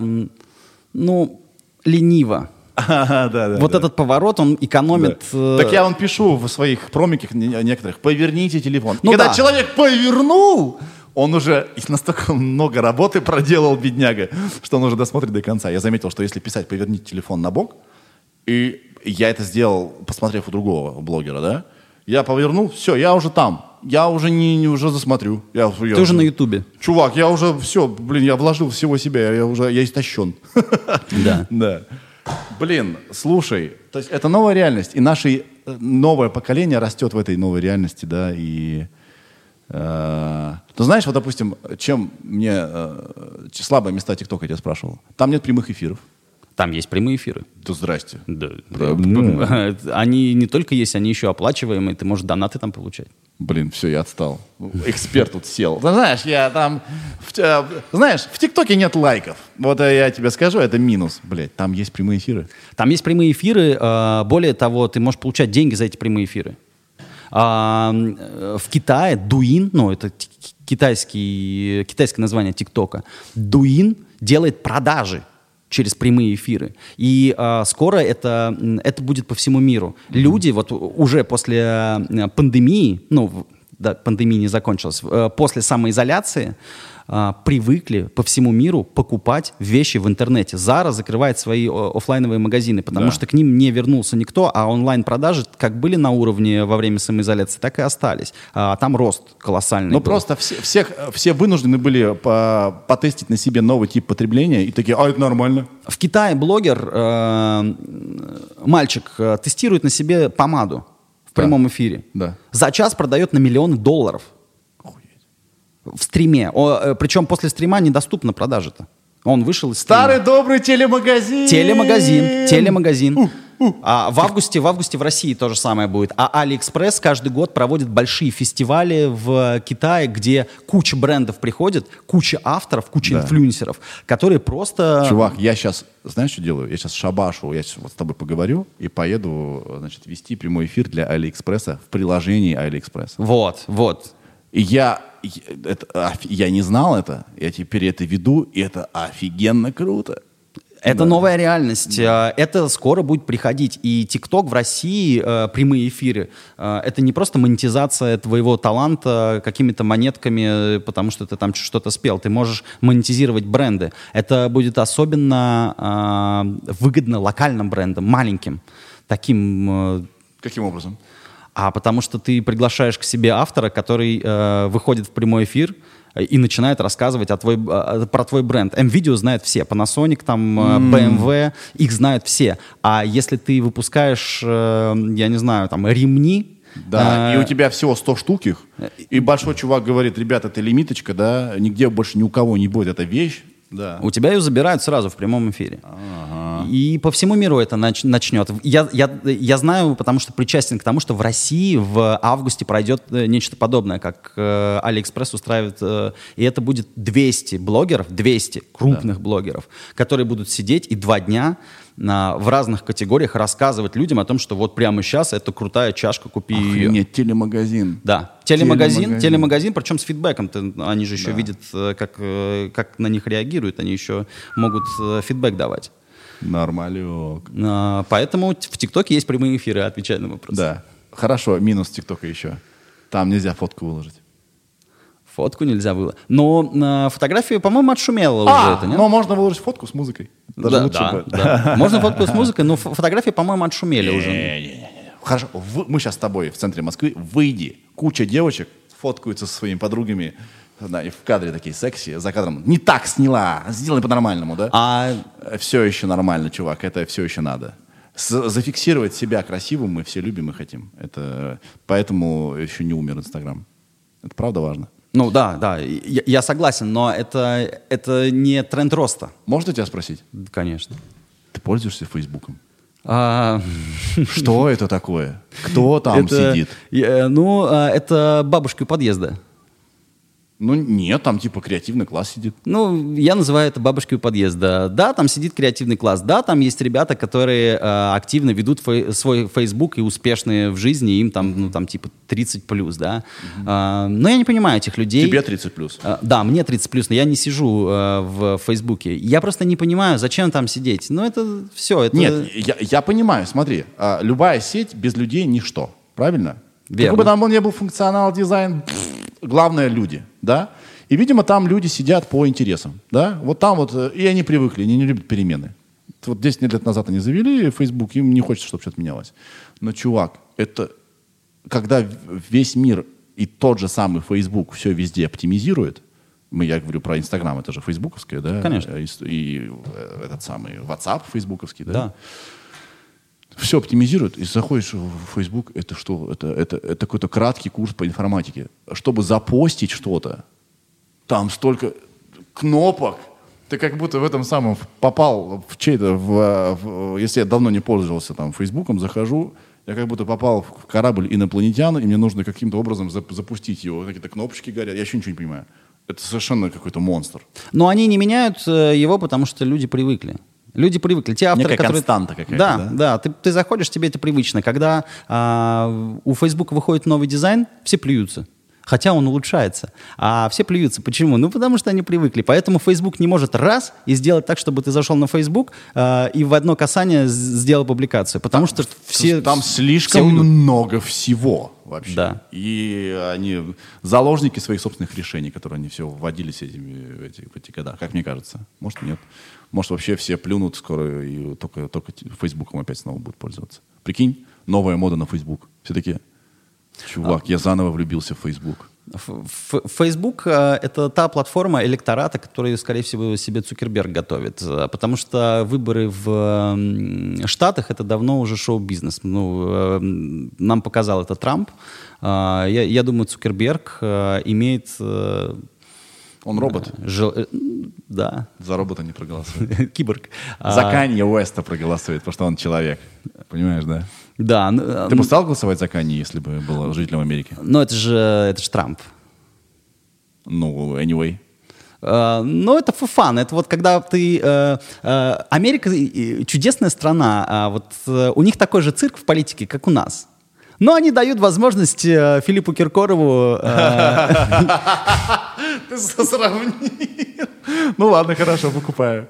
ну, лениво. Да, да, вот да. этот поворот, он экономит... э, Так я вам пишу в своих промиках не- некоторых, поверните телефон. И Ну когда да. человек повернул, он уже настолько много работы проделал, бедняга, что он уже досмотрит до конца. Я заметил, что если писать «поверните телефон на бок», и я это сделал, посмотрев у другого блогера, да, я повернул, все, я уже там. Я уже не, не уже засмотрю. Я, я Ты уже на Ютубе. Чувак, я уже все, блин, я вложил всего себя, я уже, я истощен. Да. Да. Блин, слушай, то есть это новая реальность, и наше э, новое поколение растет в этой новой реальности, да, и... э, ты знаешь, вот, допустим, чем мне э, слабые места ТикТока, я тебя спрашивал, там нет прямых эфиров. Там есть прямые эфиры. Да здрасте. Да. Да. Они не только есть, они еще оплачиваемые. Ты можешь донаты там получать. Блин, все, я отстал. Эксперт тут сел. Ты знаешь, я там... в э, знаешь, в ТикТоке нет лайков. Вот я тебе скажу, это минус. Блядь, там есть прямые эфиры. Там есть прямые эфиры. Более того, ты можешь получать деньги за эти прямые эфиры. А, э, В Китае Дуин, ну это китайский, китайское название ТикТока, Дуин делает продажи через прямые эфиры. И а, скоро это, это будет по всему миру. Люди вот уже после э, пандемии, ну, да, пандемия не закончилась, э, после самоизоляции а, привыкли по всему миру покупать вещи в интернете. Zara закрывает свои о- оффлайновые магазины, потому Да. что к ним не вернулся никто, а онлайн-продажи как были на уровне во время самоизоляции, так и остались. А там рост колоссальный. Ну просто все, всех, все вынуждены были по- потестить на себе новый тип потребления и такие, а это нормально. В Китае блогер, э, мальчик, э, тестирует на себе помаду в Да. прямом эфире. Да. За час продает на миллионы долларов. В стриме. О, э, причем после стрима недоступна продажа-то. Он вышел из стрима. Старый добрый телемагазин. Телемагазин, телемагазин. А в августе, в августе в России то же самое будет. А Алиэкспресс каждый год проводит большие фестивали в Китае, где куча брендов приходит, куча авторов, куча Да. инфлюенсеров, которые просто... Чувак, я сейчас, знаешь, что делаю? Я сейчас шабашу, я сейчас вот с тобой поговорю и поеду, значит, вести прямой эфир для Алиэкспресса в приложении Алиэкспресс. Вот, вот. Я, это, я не знал это, я теперь это веду, и это офигенно круто. Это новая реальность. Э, Это скоро будет приходить. И ТикТок в России, э, прямые эфиры, э, это не просто монетизация твоего таланта какими-то монетками, э, потому что ты там что-то спел. Ты можешь монетизировать бренды. Это будет особенно э, выгодно локальным брендам, маленьким. Таким Каким образом? А потому что ты приглашаешь к себе автора, который э, выходит в прямой эфир э, и начинает рассказывать о твой, э, про твой бренд. М-видео знает все. Panasonic, там, э, BMW, их знают все. А если ты выпускаешь, э, я не знаю, там, ремни, Да, э, и у тебя всего 100 штук их, и большой чувак говорит, ребят, это лимиточка, да, нигде больше ни у кого не будет, это вещь, да. У тебя ее забирают сразу в прямом эфире. И по всему миру это нач- начнет. Я, я, я знаю, потому что причастен к тому, что в России в августе пройдет э, нечто подобное, как э, Алиэкспресс устраивает. э, и это будет 200 блогеров, 200 крупных блогеров, которые будут сидеть и два дня на- в разных категориях рассказывать людям о том, что вот прямо сейчас это крутая чашка, купи ее. Охренеть, телемагазин. Да, телемагазин, Телемагазин. телемагазин, причем с фидбэком. Ты- они же еще видят, э, как, э, как на них реагируют, они еще могут э, фидбэк давать. Нормалек. А, Поэтому в ТикТоке есть прямые эфиры, отвечая на вопрос. Да. Хорошо, минус ТикТока еще. Там нельзя фотку выложить. Фотку нельзя было. Но а, фотография, по-моему, отшумела уже А, это, нет? но можно выложить фотку с музыкой. Даже да, лучше да, бы. да. Можно фотку с музыкой, но фо- фотографии, по-моему, отшумели уже. Не-не-не. Хорошо, вы- мы сейчас с тобой в центре Москвы. Выйди. Куча девочек фоткаются со своими подругами. Да, и в кадре такие секси, за кадром. Не так сняла, сделай по-нормальному, да? А Все еще нормально, чувак, это все еще надо. С- зафиксировать себя красивым мы все любим и хотим. Это поэтому еще не умер Инстаграм. Это правда важно. Ну да, да, я, я согласен, но это, это не тренд роста, Можно тебя спросить? конечно. Ты пользуешься Фейсбуком? А, Что это такое? Кто там это, сидит? Ну, а, это бабушка у подъезда. Ну нет, там типа креативный класс сидит. Ну, я называю это бабушкой у подъезда. Да, там сидит креативный класс. Да, там есть ребята, которые э, активно ведут фей- свой Facebook и успешные в жизни, им там, ну, там типа 30 плюс, да. А, но я не понимаю этих людей. Тебе 30 плюс. А, Да, мне 30 плюс, но я не сижу э, в Фейсбуке. Я просто не понимаю, зачем там сидеть. Ну, это все. Это... Нет, я, я понимаю, смотри, а, любая сеть без людей ничто, правильно? Верно. Какой бы там ни был функционал, дизайн, главное люди, да? И, видимо, там люди сидят по интересам, да? Вот там вот, э, и они привыкли, они не любят перемены. Вот 10 лет назад они завели Facebook, им не хочется, чтобы что-то менялось. Но, чувак, это когда весь мир и тот же самый Facebook все везде оптимизирует, мы, я говорю про Инстаграм, это же фейсбуковское, да? Конечно. И, с- и, э, этот самый WhatsApp фейсбуковский, да? Да. Все оптимизирует, и заходишь в Facebook, это что? Это, это, это какой-то краткий курс по информатике. Чтобы запостить что-то, там столько кнопок. Ты как будто в этом самом попал в чей-то, в, в- если я давно не пользовался там Фейсбуком, захожу, я как будто попал в корабль инопланетян, и мне нужно каким-то образом зап- запустить его. Какие-то кнопочки горят, я еще ничего не понимаю. Это совершенно какой-то монстр. Но они не меняют э, его, потому что люди привыкли. Люди привыкли. Те авторы, Некая которые... константа какая-то, Да, да? да. Ты, ты заходишь, тебе это привычно. Когда а, у Facebook выходит новый дизайн, все плюются. Хотя он улучшается. А все плюются. Почему? Ну, потому что они привыкли. Поэтому Facebook не может раз и сделать так, чтобы ты зашел на Facebook а, и в одно касание с- сделал публикацию. Потому что все... Там все слишком уйдут. много всего вообще. Да. И они заложники своих собственных решений, которые они все вводили все этими, эти, в эти года, как мне кажется. Может, нет. Может, вообще все плюнут скоро и только, только Фейсбуком опять снова будут пользоваться. Прикинь, новая мода на Фейсбук. Все такие, чувак, я заново влюбился в Фейсбук. Ф- Ф- Facebook э, это та платформа электората, которую, скорее всего, себе Цукерберг готовит. Э, Потому что выборы в Штатах это давно уже шоу-бизнес. Ну, э, нам показал это Трамп. А, Я, я думаю, Цукерберг имеет... Он робот. жел- э, Да, За робота не проголосует. киборг. А, За Канье Уэста проголосует, потому что он человек. Понимаешь, да? Да, ну, э, Ты бы стал голосовать за Канье, если бы был жителем Америки? но это же, это же Трамп. Ну, anyway. Э, Ну, это fun. Это вот когда ты... Америка чудесная страна. а вот у них такой же цирк в политике, как у нас. Но они дают возможность Филиппу Киркорову... Ты сравнил. Ну ладно, хорошо, покупаю.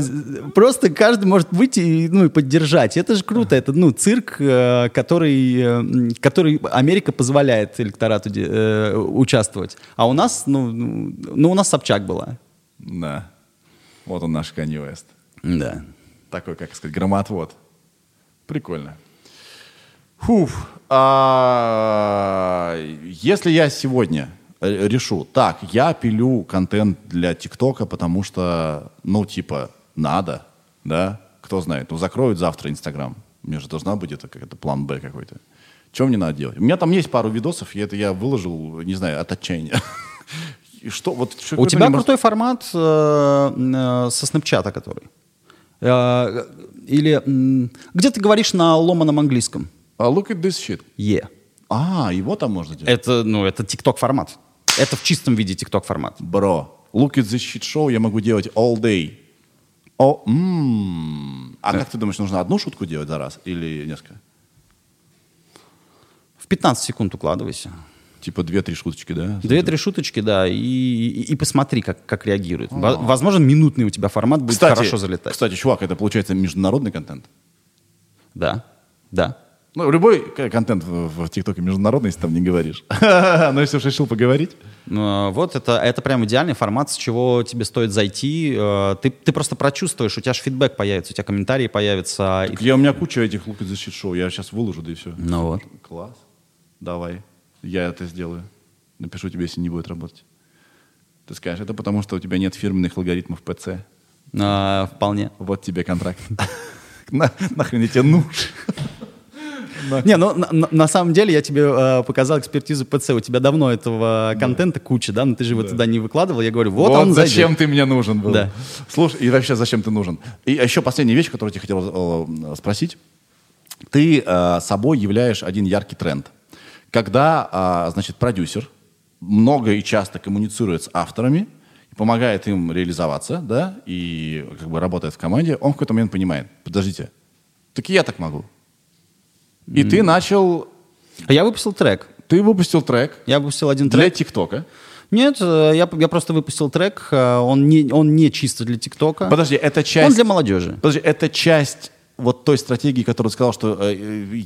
з- Просто каждый может выйти и, ну, и поддержать. Это же круто. Это ну, цирк, э, который, э, который Америка позволяет электорату де- э, участвовать. А у нас, ну, ну, у нас Собчак была. Да. Вот он наш Канье Уэст. Да. Такой, как сказать, громотвод. Прикольно. Фуф. А, если я сегодня решу, так, я пилю контент для ТикТока, потому что, ну, типа, надо, да? Кто знает, ну, закроют завтра Инстаграм. Меня же должна быть это какой-то план Б какой-то. Что мне надо делать? У меня там есть пару видосов, и это я выложил, не знаю, от отчаяния. И что, вот, что У тебя мне может- крутой формат э, э, со снэпчата, который. Э, или м, где ты говоришь на ломаном английском? А, look at this shit. Е. А, его там можно делать? Это, ну, это TikTok формат. Это в чистом виде TikTok формат. Бро, look at this shit show я могу делать all day. О, м. А как ты думаешь, нужно одну шутку делать за раз или несколько? В 15 секунд укладывайся. Типа две-три шуточки, да? Две-три шуточки, да, и, и, и посмотри, как, как реагирует. Во- Возможно, минутный у тебя формат будет Кстати, хорошо залетать. Кстати, чувак, это получается международный контент? Да, да. Ну, любой контент в ТикТоке международный, если там не говоришь. Но если уж решил поговорить. Ну, Вот это, это прям идеальный формат, с чего тебе стоит зайти. Э, Ты, ты просто прочувствуешь, у тебя же фидбэк появится, у тебя комментарии появятся. и- Я, у меня куча этих лук из защит шоу. Я сейчас выложу, да и все. Ну вот. Класс. Давай. Я это сделаю. Напишу тебе, если не будет работать. Ты скажешь, это потому, что у тебя нет фирменных алгоритмов ПЦ. А, Вполне. Вот тебе контракт. На- Нахрен я тебе нужен? Не, ну на, самом деле я тебе э, показал экспертизу ПЦ. У тебя давно этого контента куча, да, но ты же его туда не выкладывал. Я говорю, вот, он зачем ты мне нужен был. Слушай, и вообще зачем ты нужен? И еще последняя вещь, которую я хотел э, спросить. Ты э, собой являешь один яркий тренд. Когда, э, значит, продюсер много и часто коммуницирует с авторами, помогает им реализоваться, да, и как бы работает в команде, он в какой-то момент понимает, подождите, так и я так могу. И ты начал, Я выпустил трек. ты выпустил трек Я выпустил один для трек. ТикТока. Нет, э, я, я просто выпустил трек. э, Он не, он не чисто для ТикТока. Подожди, это часть... Он для молодежи. Подожди, это часть вот той стратегии, которую сказал, что э,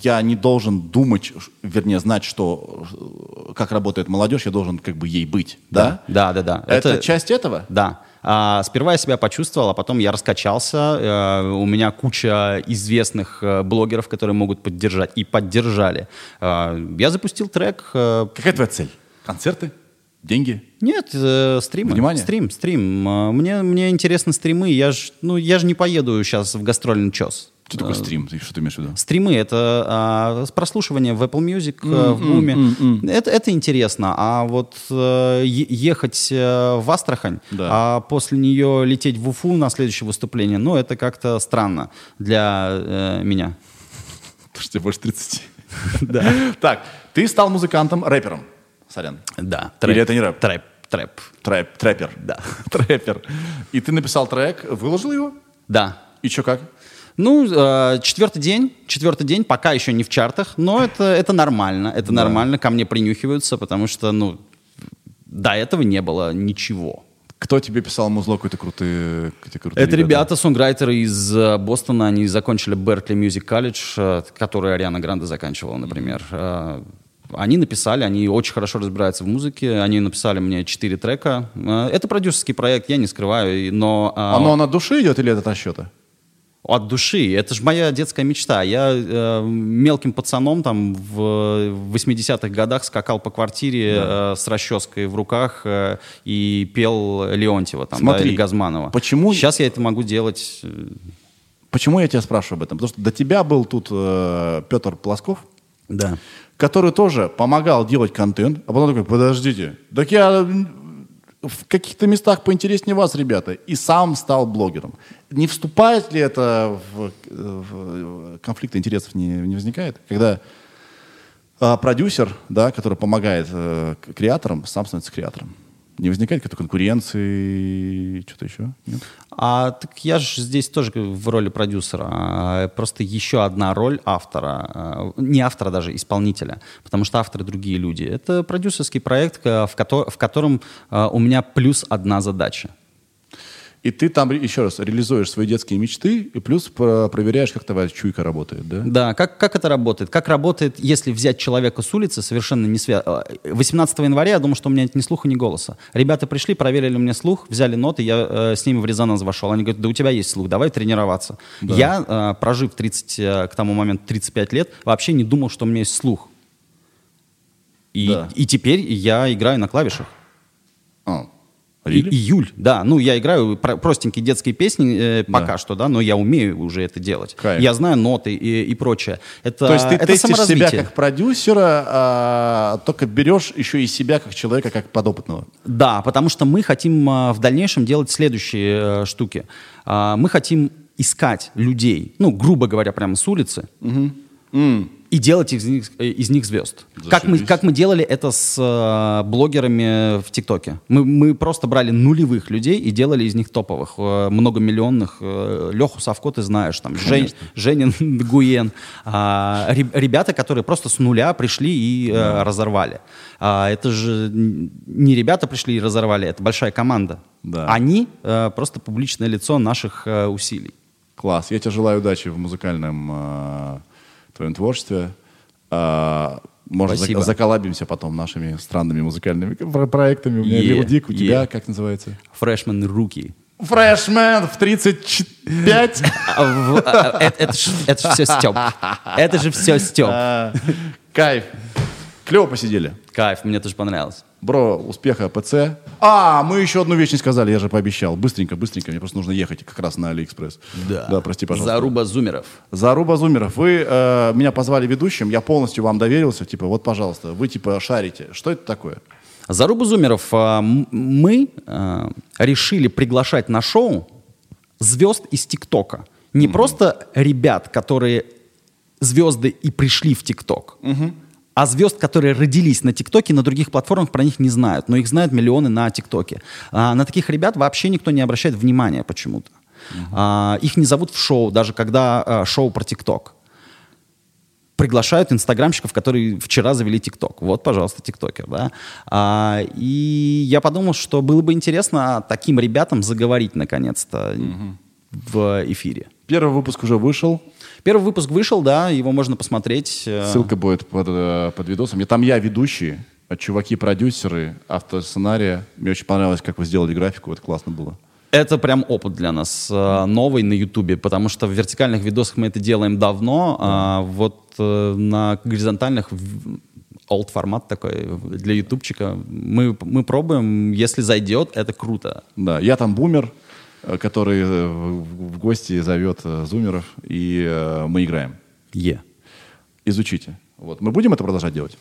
я не должен думать, вернее, знать, что, э, как работает молодежь, я должен как бы ей быть, да? Да, да, да. Это, часть этого? Да. А, сперва я себя почувствовал, а потом я раскачался. э, у меня куча известных э, блогеров, которые могут поддержать, и поддержали. А, я запустил трек. э, Какая твоя цель? Концерты? Деньги? нет, э, стримы. Внимание. Стрим, стрим. А, Мне, мне интересны стримы. Я ж, ну, я же не поеду сейчас в гастрольный чес. Что такое стрим? Ты что ты имеешь в виду? Стримы это а, прослушивание в Apple Music, э, в Boom. Это, это интересно. А вот э, ехать э, в Астрахань, Да. а после нее лететь в Уфу на следующее выступление, ну, это как-то странно для э, меня. Потому что тебе больше 30. Да. Так, ты стал музыкантом, рэпером. Сорян. Да. Или это не рэп? Трэп. Трэп. Трэп, трэпер. Да. Трэпер. И ты написал трек, выложил его? Да. И что, как? Ну, э, четвертый день, четвертый день, пока еще не в чартах, но это, это нормально, это нормально, ко мне принюхиваются, потому что, ну, до этого не было ничего. Кто тебе писал музло, какой-то крутые, какие крутые Это ребята, сонграйтеры из э, Бостона, они закончили Беркли College, э, который Ариана Гранде заканчивала, например. Э, Они написали, они очень хорошо разбираются в музыке, они написали мне четыре трека. Это продюсерский проект, я не скрываю, но... Оно на душе идет или это от расчета? От души. Это же моя детская мечта. Я э, мелким пацаном там в 80-х годах скакал по квартире э, с расческой в руках э, и пел Леонтьева там, да, Смотри, или Газманова. почему- Сейчас я это могу делать. э, Почему я тебя спрашиваю об этом? Потому что до тебя был тут э, Петр Плосков, Да. который тоже помогал делать контент, а потом такой, подождите, так я в каких-то местах поинтереснее вас, ребята, и сам стал блогером. Не вступает ли это в, в конфликт интересов не, не возникает? Когда а, продюсер, да, который помогает э, креаторам, сам становится креатором. Не возникает какой-то конкуренции, что-то еще? Нет? А так я же здесь тоже в роли продюсера. а, Просто еще одна роль автора. а, Не автора даже, исполнителя. Потому что авторы другие люди. Это продюсерский проект, э, в, кото- в котором э, у меня плюс одна задача. И ты там, еще раз, реализуешь свои детские мечты, и плюс про- проверяешь, как твоя чуйка работает, да? Да, как, как это работает? Как работает, если взять человека с улицы, совершенно не связано. 18 января я думал, что у меня нет ни слуха, ни голоса. Ребята пришли, проверили мне слух, взяли ноты, я э, с ними в резонанс вошел. Они говорят, да у тебя есть слух, давай тренироваться. Я, э, прожив 30, э, к тому моменту 35 лет, вообще не думал, что у меня есть слух. И, Да. и теперь я играю на клавишах. А, И- really? Июль, да. Ну, я играю про- простенькие детские песни э, Да. пока что, да, но я умею уже это делать. Кайф. Я знаю ноты и, и прочее. Это, То есть ты это тестишь себя как продюсера, а, только берешь еще и себя как человека, как подопытного. Да, потому что мы хотим а, в дальнейшем делать следующие э, штуки. А, мы хотим искать людей, ну, грубо говоря, прямо с улицы, и делать из них, э, из них звезд. Как мы, как мы делали это с э, блогерами в ТикТоке. Мы, мы просто брали нулевых людей и делали из них топовых, э, многомиллионных. Э, Леху Савко ты знаешь, там, Жень, Женин Гуен. Ре- ребята, которые просто с нуля пришли и э, разорвали. А, это же не ребята пришли и разорвали, это большая команда. Да. Они э, просто публичное лицо наших э, усилий. Класс. Я тебе желаю удачи в музыкальном э, твоем творчестве. А, может, Спасибо. зак- заколабимся потом нашими странными музыкальными про- проектами. У меня Lil Dick, у е. тебя как называется? Freshman rookie. Freshman в 35. А, а, Это это ж это ж все Степ. Это же все Степ. Кайф. Клево посидели. Кайф, мне тоже понравилось. Бро, успеха ПЦ. А, мы еще одну вещь не сказали, я же пообещал. Быстренько, быстренько, мне просто нужно ехать как раз на Алиэкспресс. Да, прости, пожалуйста. Заруба зумеров. Заруба Зумеров, вы э, меня позвали ведущим, я полностью вам доверился, типа, вот, пожалуйста, вы, типа, шарите. Что это такое? Зарубу зумеров м- мы а, решили приглашать на шоу звезд из ТикТока. Не просто ребят, которые звезды и пришли в ТикТок, а звезд, которые родились на ТикТоке, на других платформах про них не знают, но их знают миллионы на ТикТоке. А на таких ребят вообще никто не обращает внимания почему-то. А, их не зовут в шоу, даже когда а, шоу про ТикТок. Приглашают инстаграмщиков, которые вчера завели ТикТок. Вот, пожалуйста, ТикТокер, да. А, и я подумал, что было бы интересно таким ребятам заговорить наконец-то в эфире. Первый выпуск уже вышел, Первый выпуск вышел, да, его можно посмотреть. э, ссылка будет под, э, под видосом. И там я ведущий, а чуваки-продюсеры, автосценария. Мне очень понравилось, как вы сделали графику, это классно было. Это прям опыт для нас э, новый на Ютубе, потому что в вертикальных видосах мы это делаем давно, а вот на горизонтальных old формат такой для ютубчика мы, мы пробуем, если зайдет, это круто. Да, я там бумер, который э, в гости зовет э, зумеров, и э, мы играем. Е. Изучите. Вот. Мы будем это продолжать делать?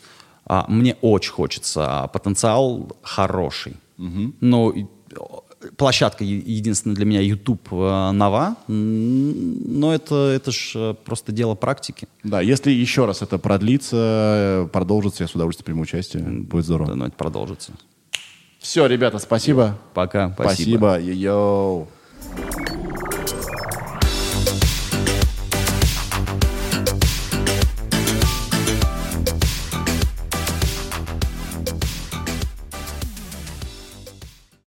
А, мне очень хочется, а потенциал хороший. Но и, о, площадка единственная для меня YouTube э, нова, но это, это же просто дело практики. Да, если еще раз это продлится, э, продолжится, я с удовольствием приму участие. Будет здорово. Да, но это продолжится. Все, ребята, спасибо. Пока. Спасибо. спасибо. Йоу.